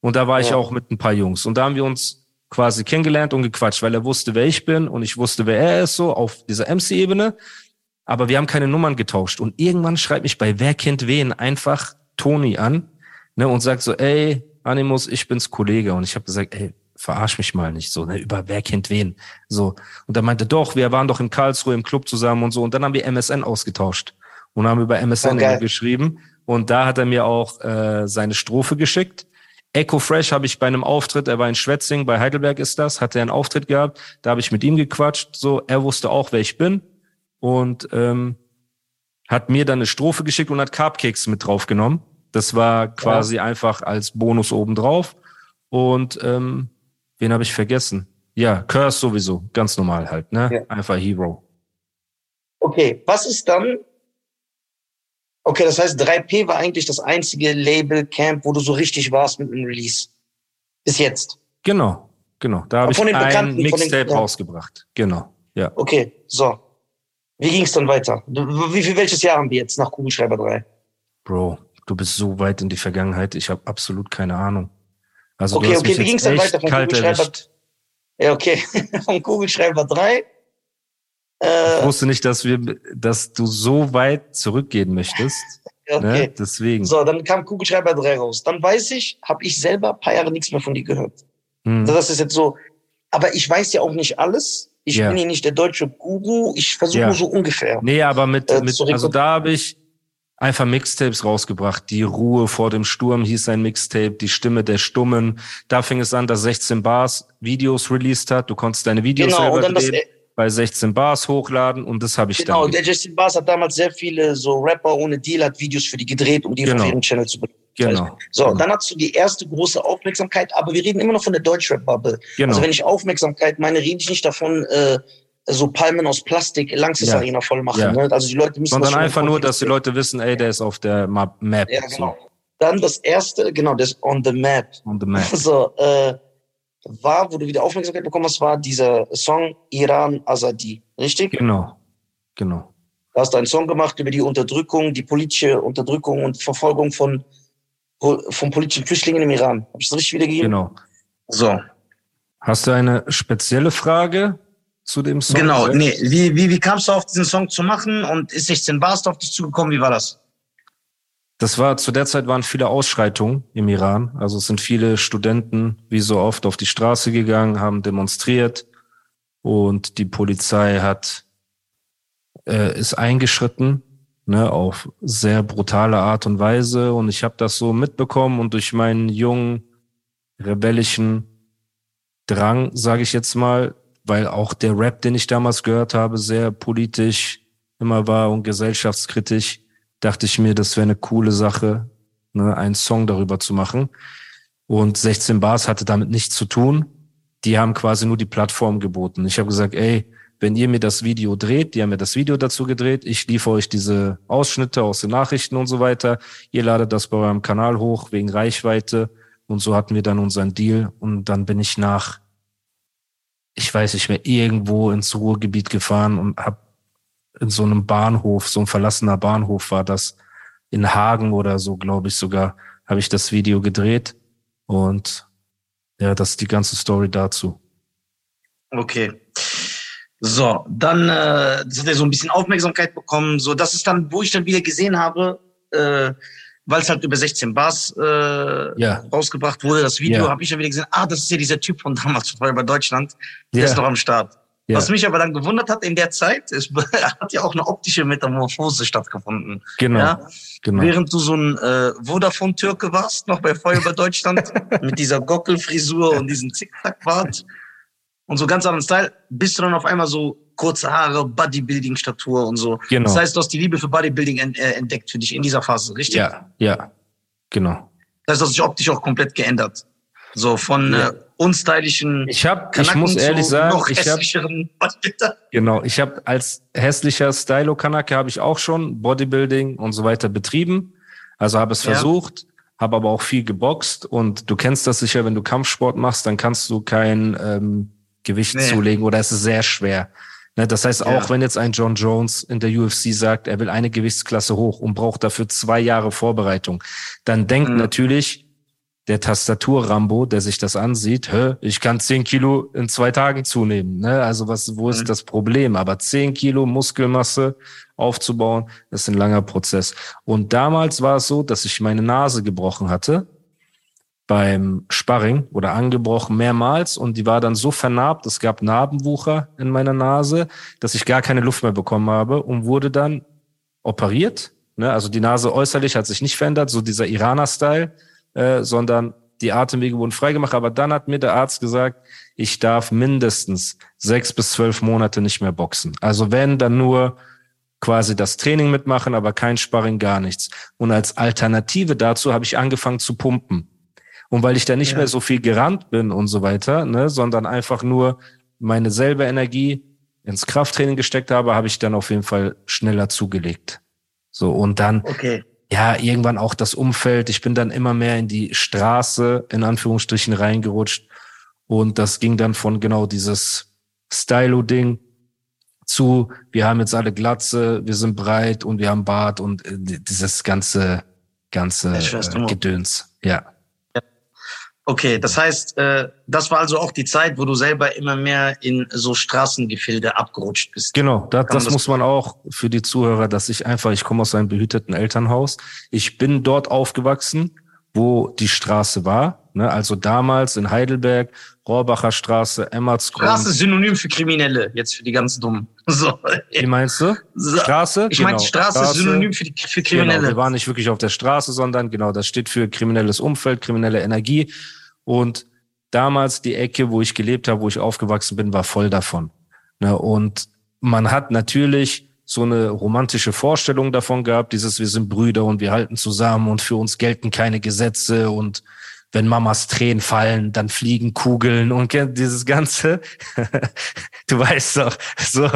Und da war ich Ja. auch mit ein paar Jungs. Und da haben wir uns quasi kennengelernt und gequatscht, weil er wusste, wer ich bin und ich wusste, wer er ist, so auf dieser MC-Ebene. Aber wir haben keine Nummern getauscht. Und irgendwann schreibt mich bei Wer kennt wen einfach Toni an ne, und sagt so, ey, Animus, ich bin's Kollege. Und ich habe gesagt, ey, verarsch mich mal nicht so, ne, über Wer kennt wen. So. Und er meinte, doch, wir waren doch in Karlsruhe im Club zusammen und so. Und dann haben wir MSN ausgetauscht und haben über MSN geil. geschrieben. Und da hat er mir auch äh, seine Strophe geschickt. Echo Fresh habe ich bei einem Auftritt, er war in Schwetzing, bei Heidelberg ist das, hat er einen Auftritt gehabt, da habe ich mit ihm gequatscht, so, er wusste auch, wer ich bin und ähm, hat mir dann eine Strophe geschickt und hat Cupcakes mit draufgenommen. Das war quasi einfach als Bonus obendrauf. Und ähm, wen habe ich vergessen? Ja, Curse sowieso, ganz normal halt, ne? Ja. Einfach Hero. Okay, was ist dann? Okay, das heißt, 3P war eigentlich das einzige Label-Camp, wo du so richtig warst mit dem Release. Bis jetzt. Genau, genau. Da habe ich Von den ein Mixtape ja. rausgebracht. Genau, ja. Okay, so. Wie ging es dann weiter? Wie viel, welches Jahr haben wir jetzt nach Kugelschreiber 3? Bro, du bist so weit in die Vergangenheit, ich habe absolut keine Ahnung. Also du Okay, hast okay, wie jetzt ging's dann weiter von Kugelschreiber? Ja, okay. [LAUGHS] Von Kugelschreiber 3. Ich Äh, wusste nicht, dass wir, dass du so weit zurückgehen möchtest. [LAUGHS] okay. Ne? Deswegen. So, dann kam Kugelschreiber 3 raus. Dann weiß ich, habe ich selber ein paar Jahre nichts mehr von dir gehört. Hm. Also das ist jetzt so. Aber ich weiß ja auch nicht alles. Ich Ja. bin hier nicht der deutsche Guru. Ich versuche nur so ungefähr. Nee, aber mit, Äh, mit also da habe ich einfach Mixtapes rausgebracht. Die Ruhe vor dem Sturm hieß ein Mixtape, die Stimme der Stummen. Da fing es an, dass 16 Bars Videos released hat. Du konntest deine Videos Genau, und selber das, drehen, bei 16 Bars hochladen und das habe ich genau, dann. der Justin Bars hat damals sehr viele so Rapper ohne Deal, hat Videos für die gedreht, um die Genau. auf ihren Channel zu benutzen. Genau. So, genau. dann hast du die erste große Aufmerksamkeit, aber wir reden immer noch von der Deutschrap-Bubble. Genau. Also wenn ich Aufmerksamkeit meine, rede ich nicht davon, äh, so Palmen aus Plastik Langsys Ja. Arena voll machen. Ja. Ne? Also die Leute müssen Sondern einfach nur, dass die. Leute wissen, ey, der ist auf der Map. Ja, genau. Dann das erste, genau, das On the Map. So, on the map. So, äh, war, wo du wieder Aufmerksamkeit bekommen hast, war dieser Song Iran Azadi. Richtig? Genau. Genau. Da hast du einen Song gemacht über die Unterdrückung, die politische Unterdrückung und Verfolgung von, von politischen Flüchtlingen im Iran. Habe ich das richtig wiedergegeben? Genau. So. Hast du eine spezielle Frage zu dem Song? Genau, selbst? nee. Wie, wie, wie kamst du auf diesen Song zu machen und ist 16 Bars auf dich zugekommen? Wie war das? Das war, zu der Zeit waren viele Ausschreitungen im Iran. Also es sind viele Studenten, wie so oft, auf die Straße gegangen, haben demonstriert und die Polizei hat, äh, ist eingeschritten, ne, auf sehr brutale Art und Weise. Und ich habe das so mitbekommen und durch meinen jungen, rebellischen Drang, sage ich jetzt mal, weil auch der Rap, den ich damals gehört habe, sehr politisch immer war und gesellschaftskritisch, dachte ich mir, das wäre eine coole Sache, ne, einen Song darüber zu machen. Und 16 Bars hatte damit nichts zu tun. Die haben quasi nur die Plattform geboten. Ich habe gesagt, ey, wenn ihr mir das Video dreht, die haben mir das Video dazu gedreht, ich liefere euch diese Ausschnitte aus den Nachrichten und so weiter. Ihr ladet das bei eurem Kanal hoch wegen Reichweite. Und so hatten wir dann unseren Deal. Und dann bin ich nach, ich weiß nicht mehr, irgendwo ins Ruhrgebiet gefahren und habe in so einem Bahnhof, so ein verlassener Bahnhof war das, in Hagen oder so, glaube ich sogar, habe ich das Video gedreht. Und ja, das ist die ganze Story dazu. Okay. So, dann äh, hat er so ein bisschen Aufmerksamkeit bekommen. So, das ist dann, wo ich dann wieder gesehen habe, äh, weil es halt über 16 Bars äh, Ja. rausgebracht wurde, das Video, Ja. habe ich dann wieder gesehen, ah, das ist ja dieser Typ von damals bei Deutschland, der Ja. ist noch am Start. Ja. Was mich aber dann gewundert hat in der Zeit, es [LAUGHS] hat ja auch eine optische Metamorphose stattgefunden. Genau. Ja? genau. Während du so ein äh, Vodafone-Türke warst, noch bei Feuer über Deutschland, [LAUGHS] mit dieser Gockelfrisur und diesem Zickzackbart und so ganz anderen Style, bist du dann auf einmal so kurze Haare, Bodybuilding-Statur und so. Genau. Das heißt, du hast die Liebe für Bodybuilding äh, entdeckt für dich in dieser Phase, richtig? Ja, ja, genau. Das heißt, du hast dich optisch auch komplett geändert. So von Ja. äh, unstylischen Ich habe, ich muss zu ehrlich sagen, noch ich Bodybuilder. Genau, ich habe als hässlicher Stylo-Kanake habe ich auch schon Bodybuilding und so weiter betrieben. Also habe es Ja. versucht, habe aber auch viel geboxt und du kennst das sicher, wenn du Kampfsport machst, dann kannst du kein ähm, Gewicht Nee. zulegen oder es ist sehr schwer. Ne, das heißt, auch Ja. wenn jetzt ein John Jones in der UFC sagt, er will eine Gewichtsklasse hoch und braucht dafür zwei Jahre Vorbereitung, dann denkt Mhm. natürlich der Tastatur-Rambo, der sich das ansieht, Hä, ich kann 10 Kilo in zwei Tagen zunehmen. Ne? Also was, wo ist Mhm. das Problem? Aber 10 Kilo Muskelmasse aufzubauen, ist ein langer Prozess. Und damals war es so, dass ich meine Nase gebrochen hatte beim Sparring oder angebrochen mehrmals und die war dann so vernarbt, es gab Narbenwucher in meiner Nase, dass ich gar keine Luft mehr bekommen habe und wurde dann operiert. Ne? Also die Nase äußerlich hat sich nicht verändert, so dieser Iraner-Style, äh, sondern die Atemwege wurden freigemacht. Aber dann hat mir der Arzt gesagt, ich darf mindestens sechs bis zwölf Monate nicht mehr boxen. Also wenn, dann nur quasi das Training mitmachen, aber kein Sparring, gar nichts. Und als Alternative dazu habe ich angefangen zu pumpen. Und weil ich da nicht Ja. mehr so viel gerannt bin und so weiter, ne, sondern einfach nur meine selbe Energie ins Krafttraining gesteckt habe, habe ich dann auf jeden Fall schneller zugelegt. So, und dann, Okay. ja, irgendwann auch das Umfeld. Ich bin dann immer mehr in die Straße, in Anführungsstrichen, reingerutscht. Und das ging dann von genau dieses Stylo-Ding zu, wir haben jetzt alle Glatze, wir sind breit und wir haben Bart und äh, dieses ganze, ganze äh, Gedöns. Ja. Okay, das heißt, äh, das war also auch die Zeit, wo du selber immer mehr in so Straßengefilde abgerutscht bist. Genau, da, Kann man das das- muss man auch für die Zuhörer, dass ich einfach, ich komme aus einem behüteten Elternhaus. Ich bin dort aufgewachsen, wo die Straße war. Ne? Also damals in Heidelberg, Rohrbacher Straße, Emmertsgrund. Straße ist Synonym für Kriminelle, jetzt für die ganz Dummen. [LAUGHS] So. Wie meinst du? Straße? Ich meine, Straße, ist Synonym für, die, für Kriminelle. Genau, wir waren nicht wirklich auf der Straße, sondern genau, das steht für kriminelles Umfeld, kriminelle Energie. Und damals die Ecke, wo ich gelebt habe, wo ich aufgewachsen bin, war voll davon. Ne? Und man hat natürlich so eine romantische Vorstellung davon gehabt, dieses wir sind Brüder und wir halten zusammen und für uns gelten keine Gesetze und wenn Mamas Tränen fallen, dann fliegen Kugeln und dieses ganze, [LAUGHS] du weißt doch, so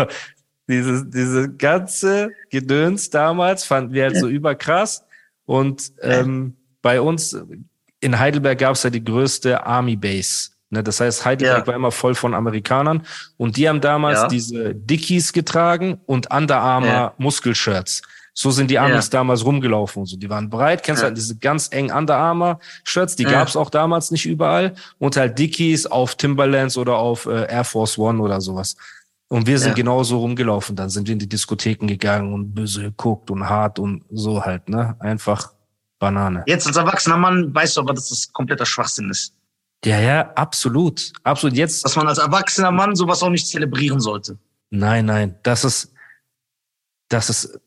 dieses, diese ganze Gedöns damals fanden wir halt so überkrass. Und ähm, bei uns in Heidelberg gab es ja die größte Army Base. Ne? Das heißt, Heidelberg Ja. war immer voll von Amerikanern und die haben damals Ja. diese Dickies getragen und Under Armour Ja. Muskelshirts. So sind die Amis Ja. damals rumgelaufen und so. Die waren breit, kennst du Ja. halt diese ganz engen Under Armour Shirts, die Ja. gab's auch damals nicht überall. Und halt Dickies auf Timberlands oder auf äh, Air Force One oder sowas. Und wir sind Ja. genauso rumgelaufen. Dann sind wir in die Diskotheken gegangen und böse geguckt und hart und so halt, ne? Einfach Banane. Jetzt als erwachsener Mann weißt du aber, dass das kompletter Schwachsinn ist. Ja, ja, absolut. Absolut. Jetzt, Dass man als erwachsener Mann sowas auch nicht zelebrieren sollte. nein, nein, das ist, das ist,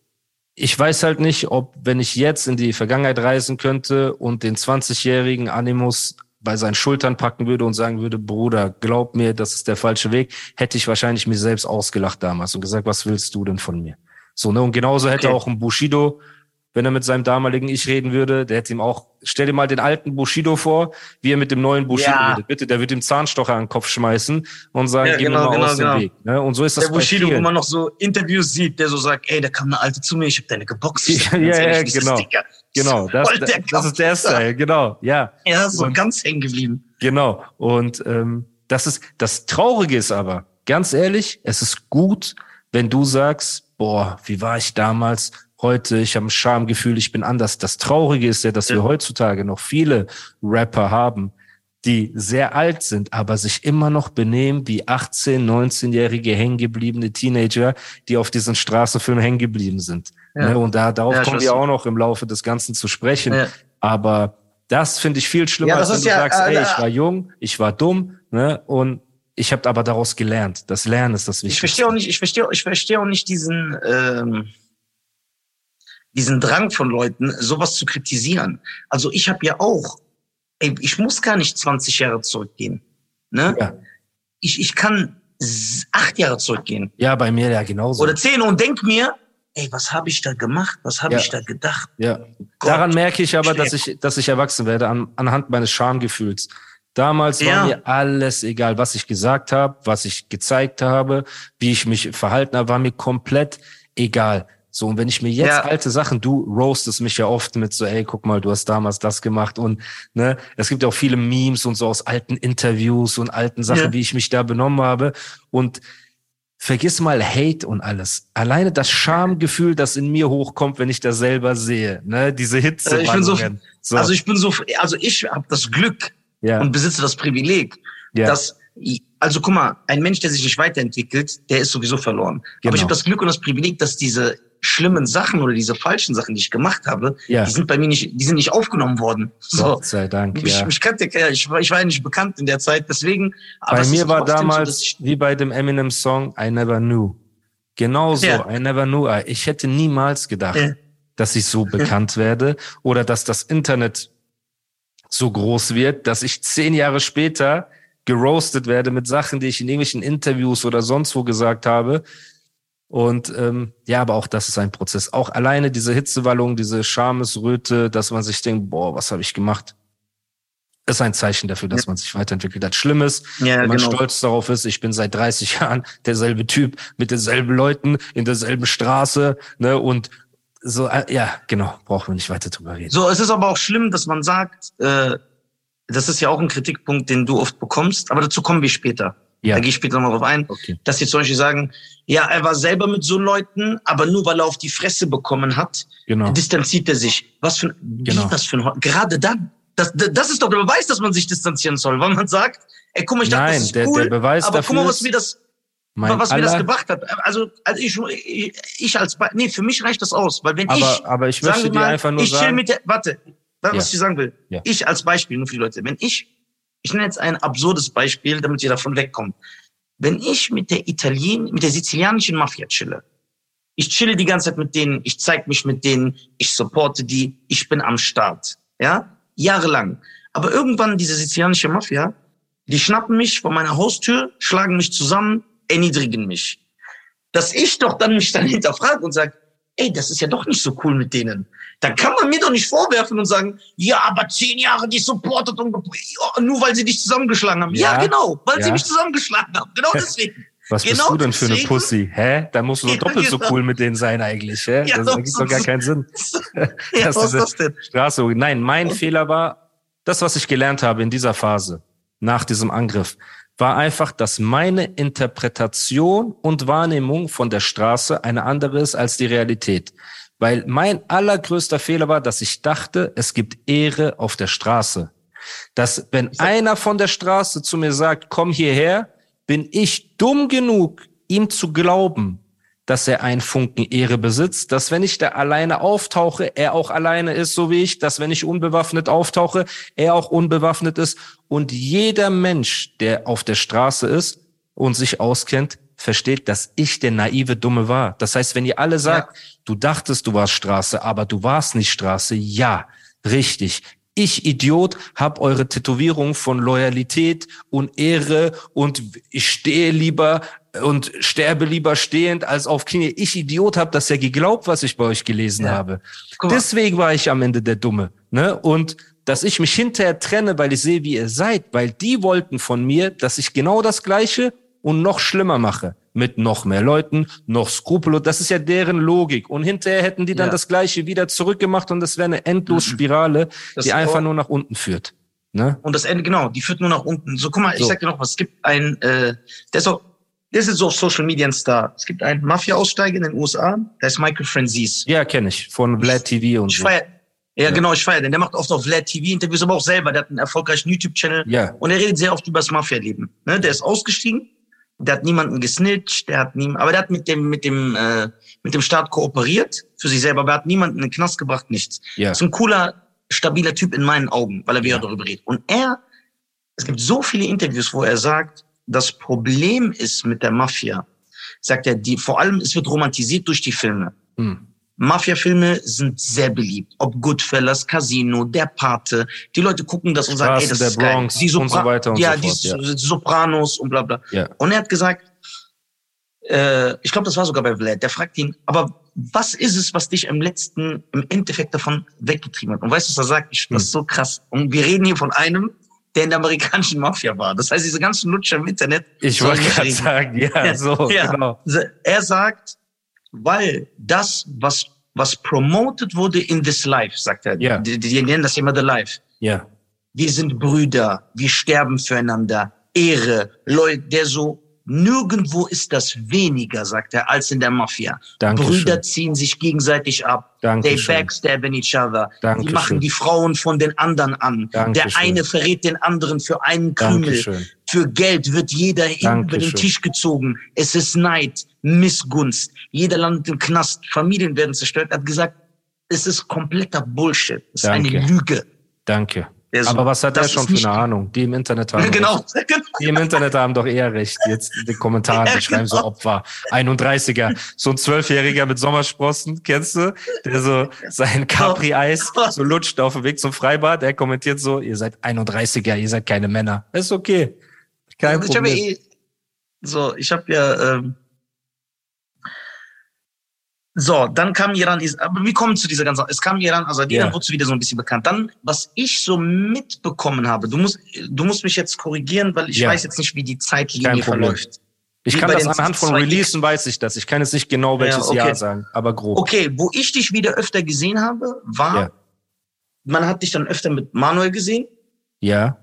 ich weiß halt nicht, ob, wenn ich jetzt in die Vergangenheit reisen könnte und den 20-jährigen Animus bei seinen Schultern packen würde und sagen würde, Bruder, glaub mir, das ist der falsche Weg, hätte ich wahrscheinlich mir selbst ausgelacht damals und gesagt, was willst du denn von mir? So, ne? Und genauso hätte Okay. auch ein Bushido, wenn er mit seinem damaligen Ich reden würde, der hätte ihm auch, stell dir mal den alten Bushido vor, wie er mit dem neuen Bushido Ja. redet. Bitte, der wird ihm Zahnstocher an den Kopf schmeißen und sagen, Ja, geh genau, mir mal genau, aus genau. dem Weg. Ne? Und so ist das Der Bushido, wo vielen. man noch so Interviews sieht, der so sagt, ey, da kam eine Alte zu mir, ich habe deine geboxt. [LAUGHS] Ja, ja, ehrlich, das ist genau. Genau, das, der das ist der. Style, genau, ja. Ja, so Und- ganz hängen geblieben. Genau. Und ähm, das ist das Traurige ist aber, ganz ehrlich, es ist gut, wenn du sagst, boah, wie war ich damals? Heute, ich habe ein Schamgefühl, ich bin anders. Das Traurige ist ja, dass wir heutzutage noch viele Rapper haben, die sehr alt sind, aber sich immer noch benehmen wie 18, 19-jährige hängengebliebene Teenager, die auf diesen Straßenfilm hängen geblieben sind. Ja. Ne? Und da, darauf Ja, kommen wir auch noch im Laufe des Ganzen zu sprechen. Ja. Aber das finde ich viel schlimmer, Ja, als wenn du ja, sagst, äh, ey, ich war jung, ich war dumm, ne? Und ich habe aber daraus gelernt. Das Lernen ist das Wichtigste. Ich verstehe auch nicht, ich verstehe, ich verstehe auch nicht diesen, ähm, diesen Drang von Leuten, sowas zu kritisieren. Also ich habe ja auch, ey, ich muss gar nicht 20 Jahre zurückgehen. Ne? Ja. Ich, ich kann acht Jahre zurückgehen ja, bei mir ja genauso. oder zehn und denk mir, ey, was habe ich da gemacht? Was habe Ja. ich da gedacht? Ja. Gott, Daran merke ich aber, dass ich, dass ich erwachsen werde an, anhand meines Schamgefühls. Damals war Ja. mir alles egal, was ich gesagt habe, was ich gezeigt habe, wie ich mich verhalten habe, war mir komplett egal. So, und wenn ich mir jetzt Ja. alte Sachen, du roastest mich ja oft mit so, ey, guck mal, du hast damals das gemacht und ne, es gibt ja auch viele Memes und so aus alten Interviews und alten Sachen, Ja. wie ich mich da benommen habe. Und vergiss mal Hate und alles. Alleine das Schamgefühl, das in mir hochkommt, wenn ich das selber sehe, ne, diese Hitze. Äh, ich bin so- so, Also ich bin so, also ich habe das Glück ja, und besitze das Privileg, dass also guck mal, ein Mensch, der sich nicht weiterentwickelt, der ist sowieso verloren. Aber Genau. ich habe das Glück und das Privileg, dass diese schlimmen Sachen oder diese falschen Sachen, die ich gemacht habe, Ja. die sind bei mir nicht, die sind nicht aufgenommen worden. So. Gott sei Dank, Mich, ja. mich kannte ich war, ich war ja nicht bekannt in der Zeit, deswegen. Bei mir war so, damals, dass ich, wie bei dem Eminem-Song, I Never Knew. Genauso, Ja. I Never Knew. Ich hätte niemals gedacht, Ja. dass ich so bekannt werde oder dass das Internet so groß wird, dass ich zehn Jahre später geroastet werde mit Sachen, die ich in irgendwelchen Interviews oder sonst wo gesagt habe. Und ähm, ja, aber auch das ist ein Prozess. Auch alleine diese Hitzewallung, diese Schamesröte, dass man sich denkt, boah, was habe ich gemacht? Ist ein Zeichen dafür, dass man sich weiterentwickelt hat. Schlimmes, Ja, wenn man genau. stolz darauf ist, ich bin seit 30 Jahren derselbe Typ mit denselben Leuten in derselben Straße, ne, und so, äh, ja, genau, brauchen wir nicht weiter drüber reden. so, es ist aber auch schlimm, dass man sagt, äh, das ist ja auch ein Kritikpunkt, den du oft bekommst, aber dazu kommen wir später. Ja. Da gehe ich später nochmal drauf ein. Okay. Dass sie zum Beispiel sagen, ja, er war selber mit so Leuten, aber nur weil er auf die Fresse bekommen hat, Genau. distanziert er sich. Was für ein, Genau. wie das für ein, gerade dann. Das, das ist doch der Beweis, dass man sich distanzieren soll, weil man sagt, ey, guck mal, ich dachte, Nein, das ist der- cool, der Beweis aber guck mal, was mir das, Mein was mir das gebracht hat. Also, also ich, ich, ich als, Be- nee, für mich reicht das aus, weil wenn Aber- ich, aber ich möchte wir dir mal, einfach nur ich chill sagen- mit der, warte, was Ja. ich sagen will, Ja. ich als Beispiel, nur für die Leute, wenn ich, ich nenne jetzt ein absurdes Beispiel, damit ihr davon wegkommt. Wenn ich mit der Italien, mit der sizilianischen Mafia chille, ich chille die ganze Zeit mit denen, ich zeig mich mit denen, ich supporte die, ich bin am Start, ja, jahrelang. Aber irgendwann diese sizilianische Mafia, die schnappen mich vor meiner Haustür, schlagen mich zusammen, erniedrigen mich. Dass ich doch dann mich dann [LAUGHS] hinterfrage und sage, ey, das ist ja doch nicht so cool mit denen. Dann kann man mir doch nicht vorwerfen und sagen, ja, aber zehn Jahre die supportet und ja, nur weil sie dich zusammengeschlagen haben. Ja, Ja, genau, weil sie ja. mich zusammengeschlagen haben. Genau deswegen. Was genau bist du denn für eine deswegen- Pussy? Hä? Da musst du doch Ja, doppelt so genau. cool mit denen sein eigentlich, hä? Ja, das ergibt doch gar keinen Sinn. [LAUGHS] ja, [LAUGHS] Das was ist das denn? Straße. Nein, mein Fehler war, das, was ich gelernt habe in dieser Phase, nach diesem Angriff, war einfach, dass meine Interpretation und Wahrnehmung von der Straße eine andere ist als die Realität. Weil mein allergrößter Fehler war, dass ich dachte, es gibt Ehre auf der Straße. Dass wenn einer von der Straße zu mir sagt, komm hierher, bin ich dumm genug, ihm zu glauben, dass er einen Funken Ehre besitzt, dass wenn ich da alleine auftauche, er auch alleine ist, so wie ich, dass wenn ich unbewaffnet auftauche, er auch unbewaffnet ist. Und jeder Mensch, der auf der Straße ist und sich auskennt, versteht, dass ich der naive Dumme war. Das heißt, wenn ihr alle sagt, du dachtest, du warst Straße, aber du warst nicht Straße, ja, richtig. Ich, Idiot, hab eure Tätowierung von Loyalität und Ehre und ich stehe lieber und sterbe lieber stehend als auf Knie. Ich, Idiot, hab das ja geglaubt, was ich bei euch gelesen Ja. habe. Deswegen war ich am Ende der Dumme. Ne? Und dass ich mich hinterher trenne, weil ich sehe, wie ihr seid, weil die wollten von mir, dass ich genau das Gleiche und noch schlimmer mache. Mit noch mehr Leuten, noch skrupellos. Das ist ja deren Logik. Und hinterher hätten die dann Ja. das Gleiche wieder zurückgemacht und das wäre eine Endlosspirale, Das die einfach nur nach unten führt. Ne? Und das Ende, genau, die führt nur nach unten. So, guck mal, ich So. sag dir noch was. Es gibt ein, äh, der ist auch, der ist jetzt so auf Social Media ein Star. Es gibt einen Mafia-Aussteiger in den USA, der ist Michael Franzese. Ja, kenne ich. Von Vlad TV und Ich so. feier, ja, genau, ich feiere den. Der macht oft auf Vlad TV Interviews, aber auch selber. Der hat einen erfolgreichen YouTube-Channel. Ja. Und er redet sehr oft über das Mafia-Leben. Ne? Der ist ausgestiegen. Der hat niemanden gesnitcht. Der hat nie, aber der hat mit dem, mit dem, äh, mit dem Staat kooperiert für sich selber. Aber er hat niemanden in den Knast gebracht, nichts. Ja. Ist ein cooler, stabiler Typ in meinen Augen, weil er wieder darüber redet. Und er, es gibt so viele Interviews, wo er sagt, das Problem ist mit der Mafia, sagt er, die, vor allem, es wird romantisiert durch die Filme. Hm. Mafia-Filme sind sehr beliebt. Ob Goodfellas, Casino, Der Pate. Die Leute gucken das und sagen, ey, Straßen das der ist geil. Bronx Die und so weiter und ja, so die fort, ja. Sopranos und bla bla. Ja. Und er hat gesagt, äh, ich glaube, das war sogar bei Vlad, der fragt ihn, aber was ist es, was dich im letzten, im Endeffekt davon weggetrieben hat? Und weißt du, was er sagt? Ich, das ist so krass. Und wir reden hier von einem, der in der amerikanischen Mafia war. Das heißt, diese ganzen Lutscher im Internet. Ich wollte gerade sagen, ja, so, Ja. genau. Er sagt, weil das, was, was promoted wurde in this life, sagt er. Ja. Die, die nennen das immer the life. Ja, Wir sind Brüder, wir sterben füreinander. Ehre, Leute, der so, nirgendwo ist das weniger, sagt er, als in der Mafia. Dankeschön. Brüder ziehen sich gegenseitig ab. Dankeschön. They backstabben each other. Die Dankeschön. machen die Frauen von den anderen an. Dankeschön. Der eine verrät den anderen für einen Krümel. Für Geld wird jeder über den. Tisch gezogen. Es ist Neid, Missgunst. Jeder landet im Knast. Familien werden zerstört. Er hat gesagt, es ist kompletter Bullshit. Es ist eine Danke. Lüge. danke. So- Aber was hat er schon für eine Ahnung? Die im Internet haben Genau. recht. Die im Internet haben doch eher recht. Jetzt die Kommentare, Ja, die schreiben so genau. Opfer. 31er, so ein Zwölfjähriger mit Sommersprossen, kennst du? Der so sein Capri-Eis so lutscht auf dem Weg zum Freibad. Er kommentiert so, ihr seid 31er, ihr seid keine Männer. Ist okay. Kein ich habe ja Problem. eh, so, ich habe ja, ähm, so, dann kam Iran, aber wir kommen zu dieser ganzen, es kam Iran, Asadin, Ja. dann wurde es wieder so ein bisschen bekannt. Dann, was ich so mitbekommen habe, du musst, du musst mich jetzt korrigieren, weil ich Ja. weiß jetzt nicht, wie die Zeitlinie verläuft. Ich wie kann das anhand von Releasen weiß ich das. Ich kann jetzt nicht genau welches okay. Jahr sagen, aber grob. Okay, wo ich dich wieder öfter gesehen habe, war, Ja. man hat dich dann öfter mit Manuel gesehen, Ja,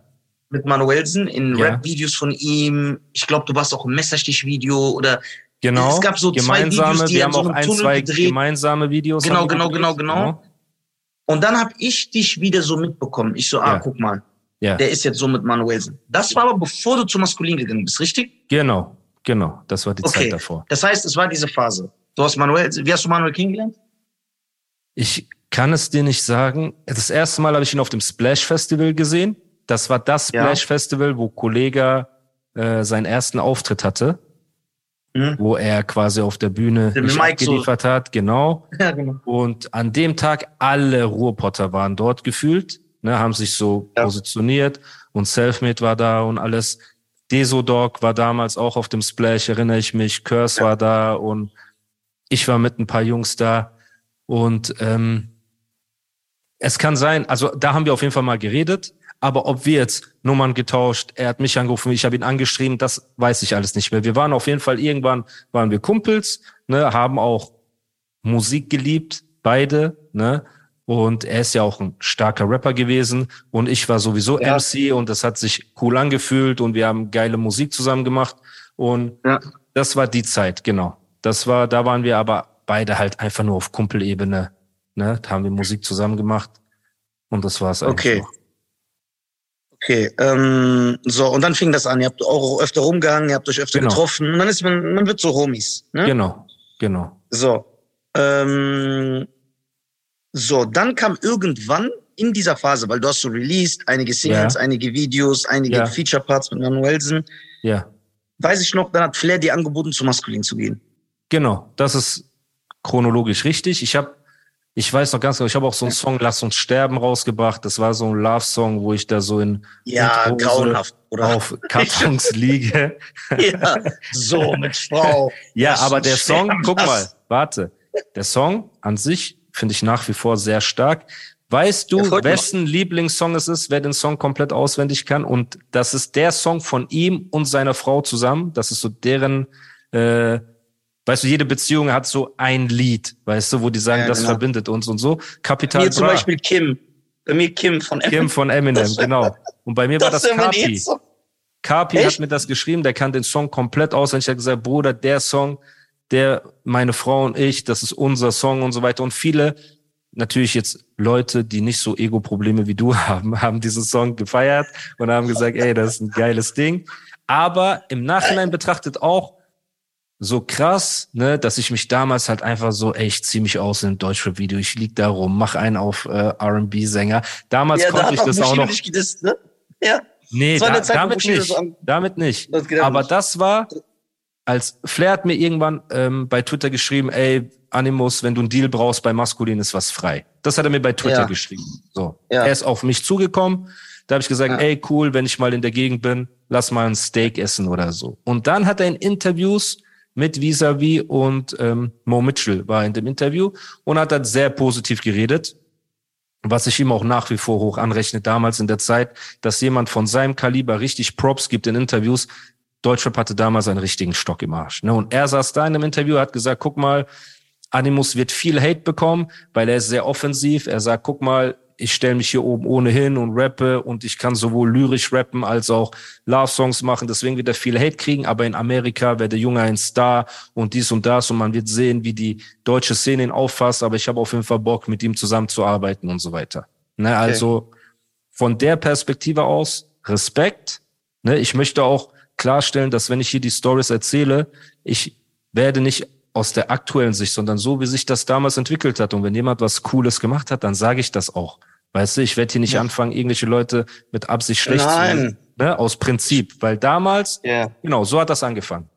mit Manuelsen in Ja. Rap-Videos von ihm. Ich glaube, du warst auch im Messerstich-Video oder genau. Es gab so zwei gemeinsame, Videos, die wir haben so auch ein, Tunnel zwei gedreht. gemeinsame Videos. Genau, genau, gedreht. genau, genau. Und dann habe ich dich wieder so mitbekommen. Ich so, ah, Ja. guck mal, Ja, der ist jetzt so mit Manuelsen. Das war aber bevor du zu Maskulin gegangen bist, richtig? genau, genau. Das war die Okay. Zeit davor. Das heißt, es war diese Phase. Du hast Manuel, wie hast du Manuel kennengelernt? Ich kann es dir nicht sagen. Das erste Mal habe ich ihn auf dem Splash Festival gesehen. Das war das. Splash Festival, wo Kollega äh, seinen ersten Auftritt hatte, Mhm. wo er quasi auf der Bühne mich Mike so- hat. Genau. [LAUGHS] Ja, genau. Und an dem Tag alle Ruhrpotter waren dort gefühlt, ne, haben sich so Ja. positioniert und Selfmade war da und alles. Desodog war damals auch auf dem Splash, erinnere ich mich. Curse war da und ich war mit ein paar Jungs da. Und ähm, es kann sein, also da haben wir auf jeden Fall mal geredet, aber ob wir jetzt Nummern getauscht, er hat mich angerufen, ich habe ihn angeschrieben, das weiß ich alles nicht mehr. Wir waren auf jeden Fall irgendwann, waren wir Kumpels, ne, haben auch Musik geliebt, beide, ne? Und er ist ja auch ein starker Rapper gewesen und ich war sowieso Ja. MC und das hat sich cool angefühlt und wir haben geile Musik zusammen gemacht und Ja. das war die Zeit, genau. Das war, da waren wir aber beide halt einfach nur auf Kumpelebene, ne? Da haben wir Musik zusammen gemacht und das war's eigentlich. Okay. Noch. Okay, ähm, so, und dann fing das an. Ihr habt auch öfter rumgehangen, ihr habt euch öfter Genau. getroffen. Und dann ist man, man wird so Homies. Ne? Genau, genau. So. Ähm, so, dann kam irgendwann in dieser Phase, weil du hast so released, einige Singles, Ja. einige Videos, einige Ja. Feature-Parts mit Manuelsen. Ja, Weiß ich noch, dann hat Flair dir angeboten, zu Maskulin zu gehen. genau. Das ist chronologisch richtig. Ich habe, ich weiß noch ganz genau, ich habe auch so einen Song Lass uns sterben rausgebracht. Das war so ein Love-Song, wo ich da so in Ja, grauenhaft, oder? auf Kartons [LAUGHS] liege. ja, so mit Frau. Ja, Lass aber der Song, guck mal, warte. Der Song an sich finde ich nach wie vor sehr stark. Weißt du, wessen Lieblingssong es ist, wer den Song komplett auswendig kann? Und das ist der Song von ihm und seiner Frau zusammen. Das ist so deren, äh, weißt du, jede Beziehung hat so ein Lied, weißt du, wo die sagen, Ja, das genau. verbindet uns und so. Kapital Mir zum Bra, Beispiel Kim. Bei mir Kim von Kim von Eminem, Das- genau. Und bei mir war das wär mein Kapi. Hitsong. Kapi Echt? hat mir das geschrieben, der kann den Song komplett auswendig. Er hat gesagt, Bruder, der Song, der, meine Frau und ich, das ist unser Song und so weiter. Und viele, natürlich jetzt Leute, die nicht so Ego-Probleme wie du [LAUGHS] haben, haben diesen Song gefeiert und haben gesagt, ey, das ist ein geiles Ding. Aber im Nachhinein betrachtet auch so krass, ne, dass ich mich damals halt einfach so, ey, ich zieh mich aus in ein Deutschrap-Video, ich lieg da rum, mach einen auf äh, R&B-Sänger. Damals Ja, da konnte hat ich das auch noch dich gedisst, ne? Ja. Nee, da, Zeit, damit nicht. damit nicht. Das Aber nicht. das war, als Flair hat mir irgendwann ähm, bei Twitter geschrieben, ey, Animus, wenn du einen Deal brauchst bei Maskulin ist was frei. Das hat er mir bei Twitter Ja. geschrieben. So. Ja. Er ist auf mich zugekommen. Da habe ich gesagt, Ja. ey, cool, wenn ich mal in der Gegend bin, lass mal ein Steak essen oder so. Und dann hat er in Interviews mit Visavi und ähm, Mo Mitchell war in dem Interview und hat dann sehr positiv geredet was ich ihm auch nach wie vor hoch anrechne, damals in der Zeit, dass jemand von seinem Kaliber richtig Props gibt in Interviews. Deutschrap hatte damals einen richtigen Stock im Arsch. Ne? Und er saß da in einem Interview, hat gesagt, guck mal, Animus wird viel Hate bekommen, weil er ist sehr offensiv. Er sagt, guck mal, ich stelle mich hier oben ohnehin und rappe und ich kann sowohl lyrisch rappen als auch Love-Songs machen. Deswegen wird er viel Hate kriegen, aber in Amerika wäre der Junge ein Star und dies und das und man wird sehen, wie die deutsche Szene ihn auffasst, aber ich habe auf jeden Fall Bock, mit ihm zusammenzuarbeiten und so weiter. Ne, also von der Perspektive aus Respekt. Ne, ich möchte auch klarstellen, dass wenn ich hier die Stories erzähle, ich werde nicht aus der aktuellen Sicht, sondern so, wie sich das damals entwickelt hat. Und wenn jemand was Cooles gemacht hat, dann sage ich das auch. Weißt du, ich werde hier nicht anfangen, irgendwelche Leute mit Absicht schlecht Nein. zu machen. Ne, aus Prinzip. Weil damals, Ja. genau, so hat das angefangen.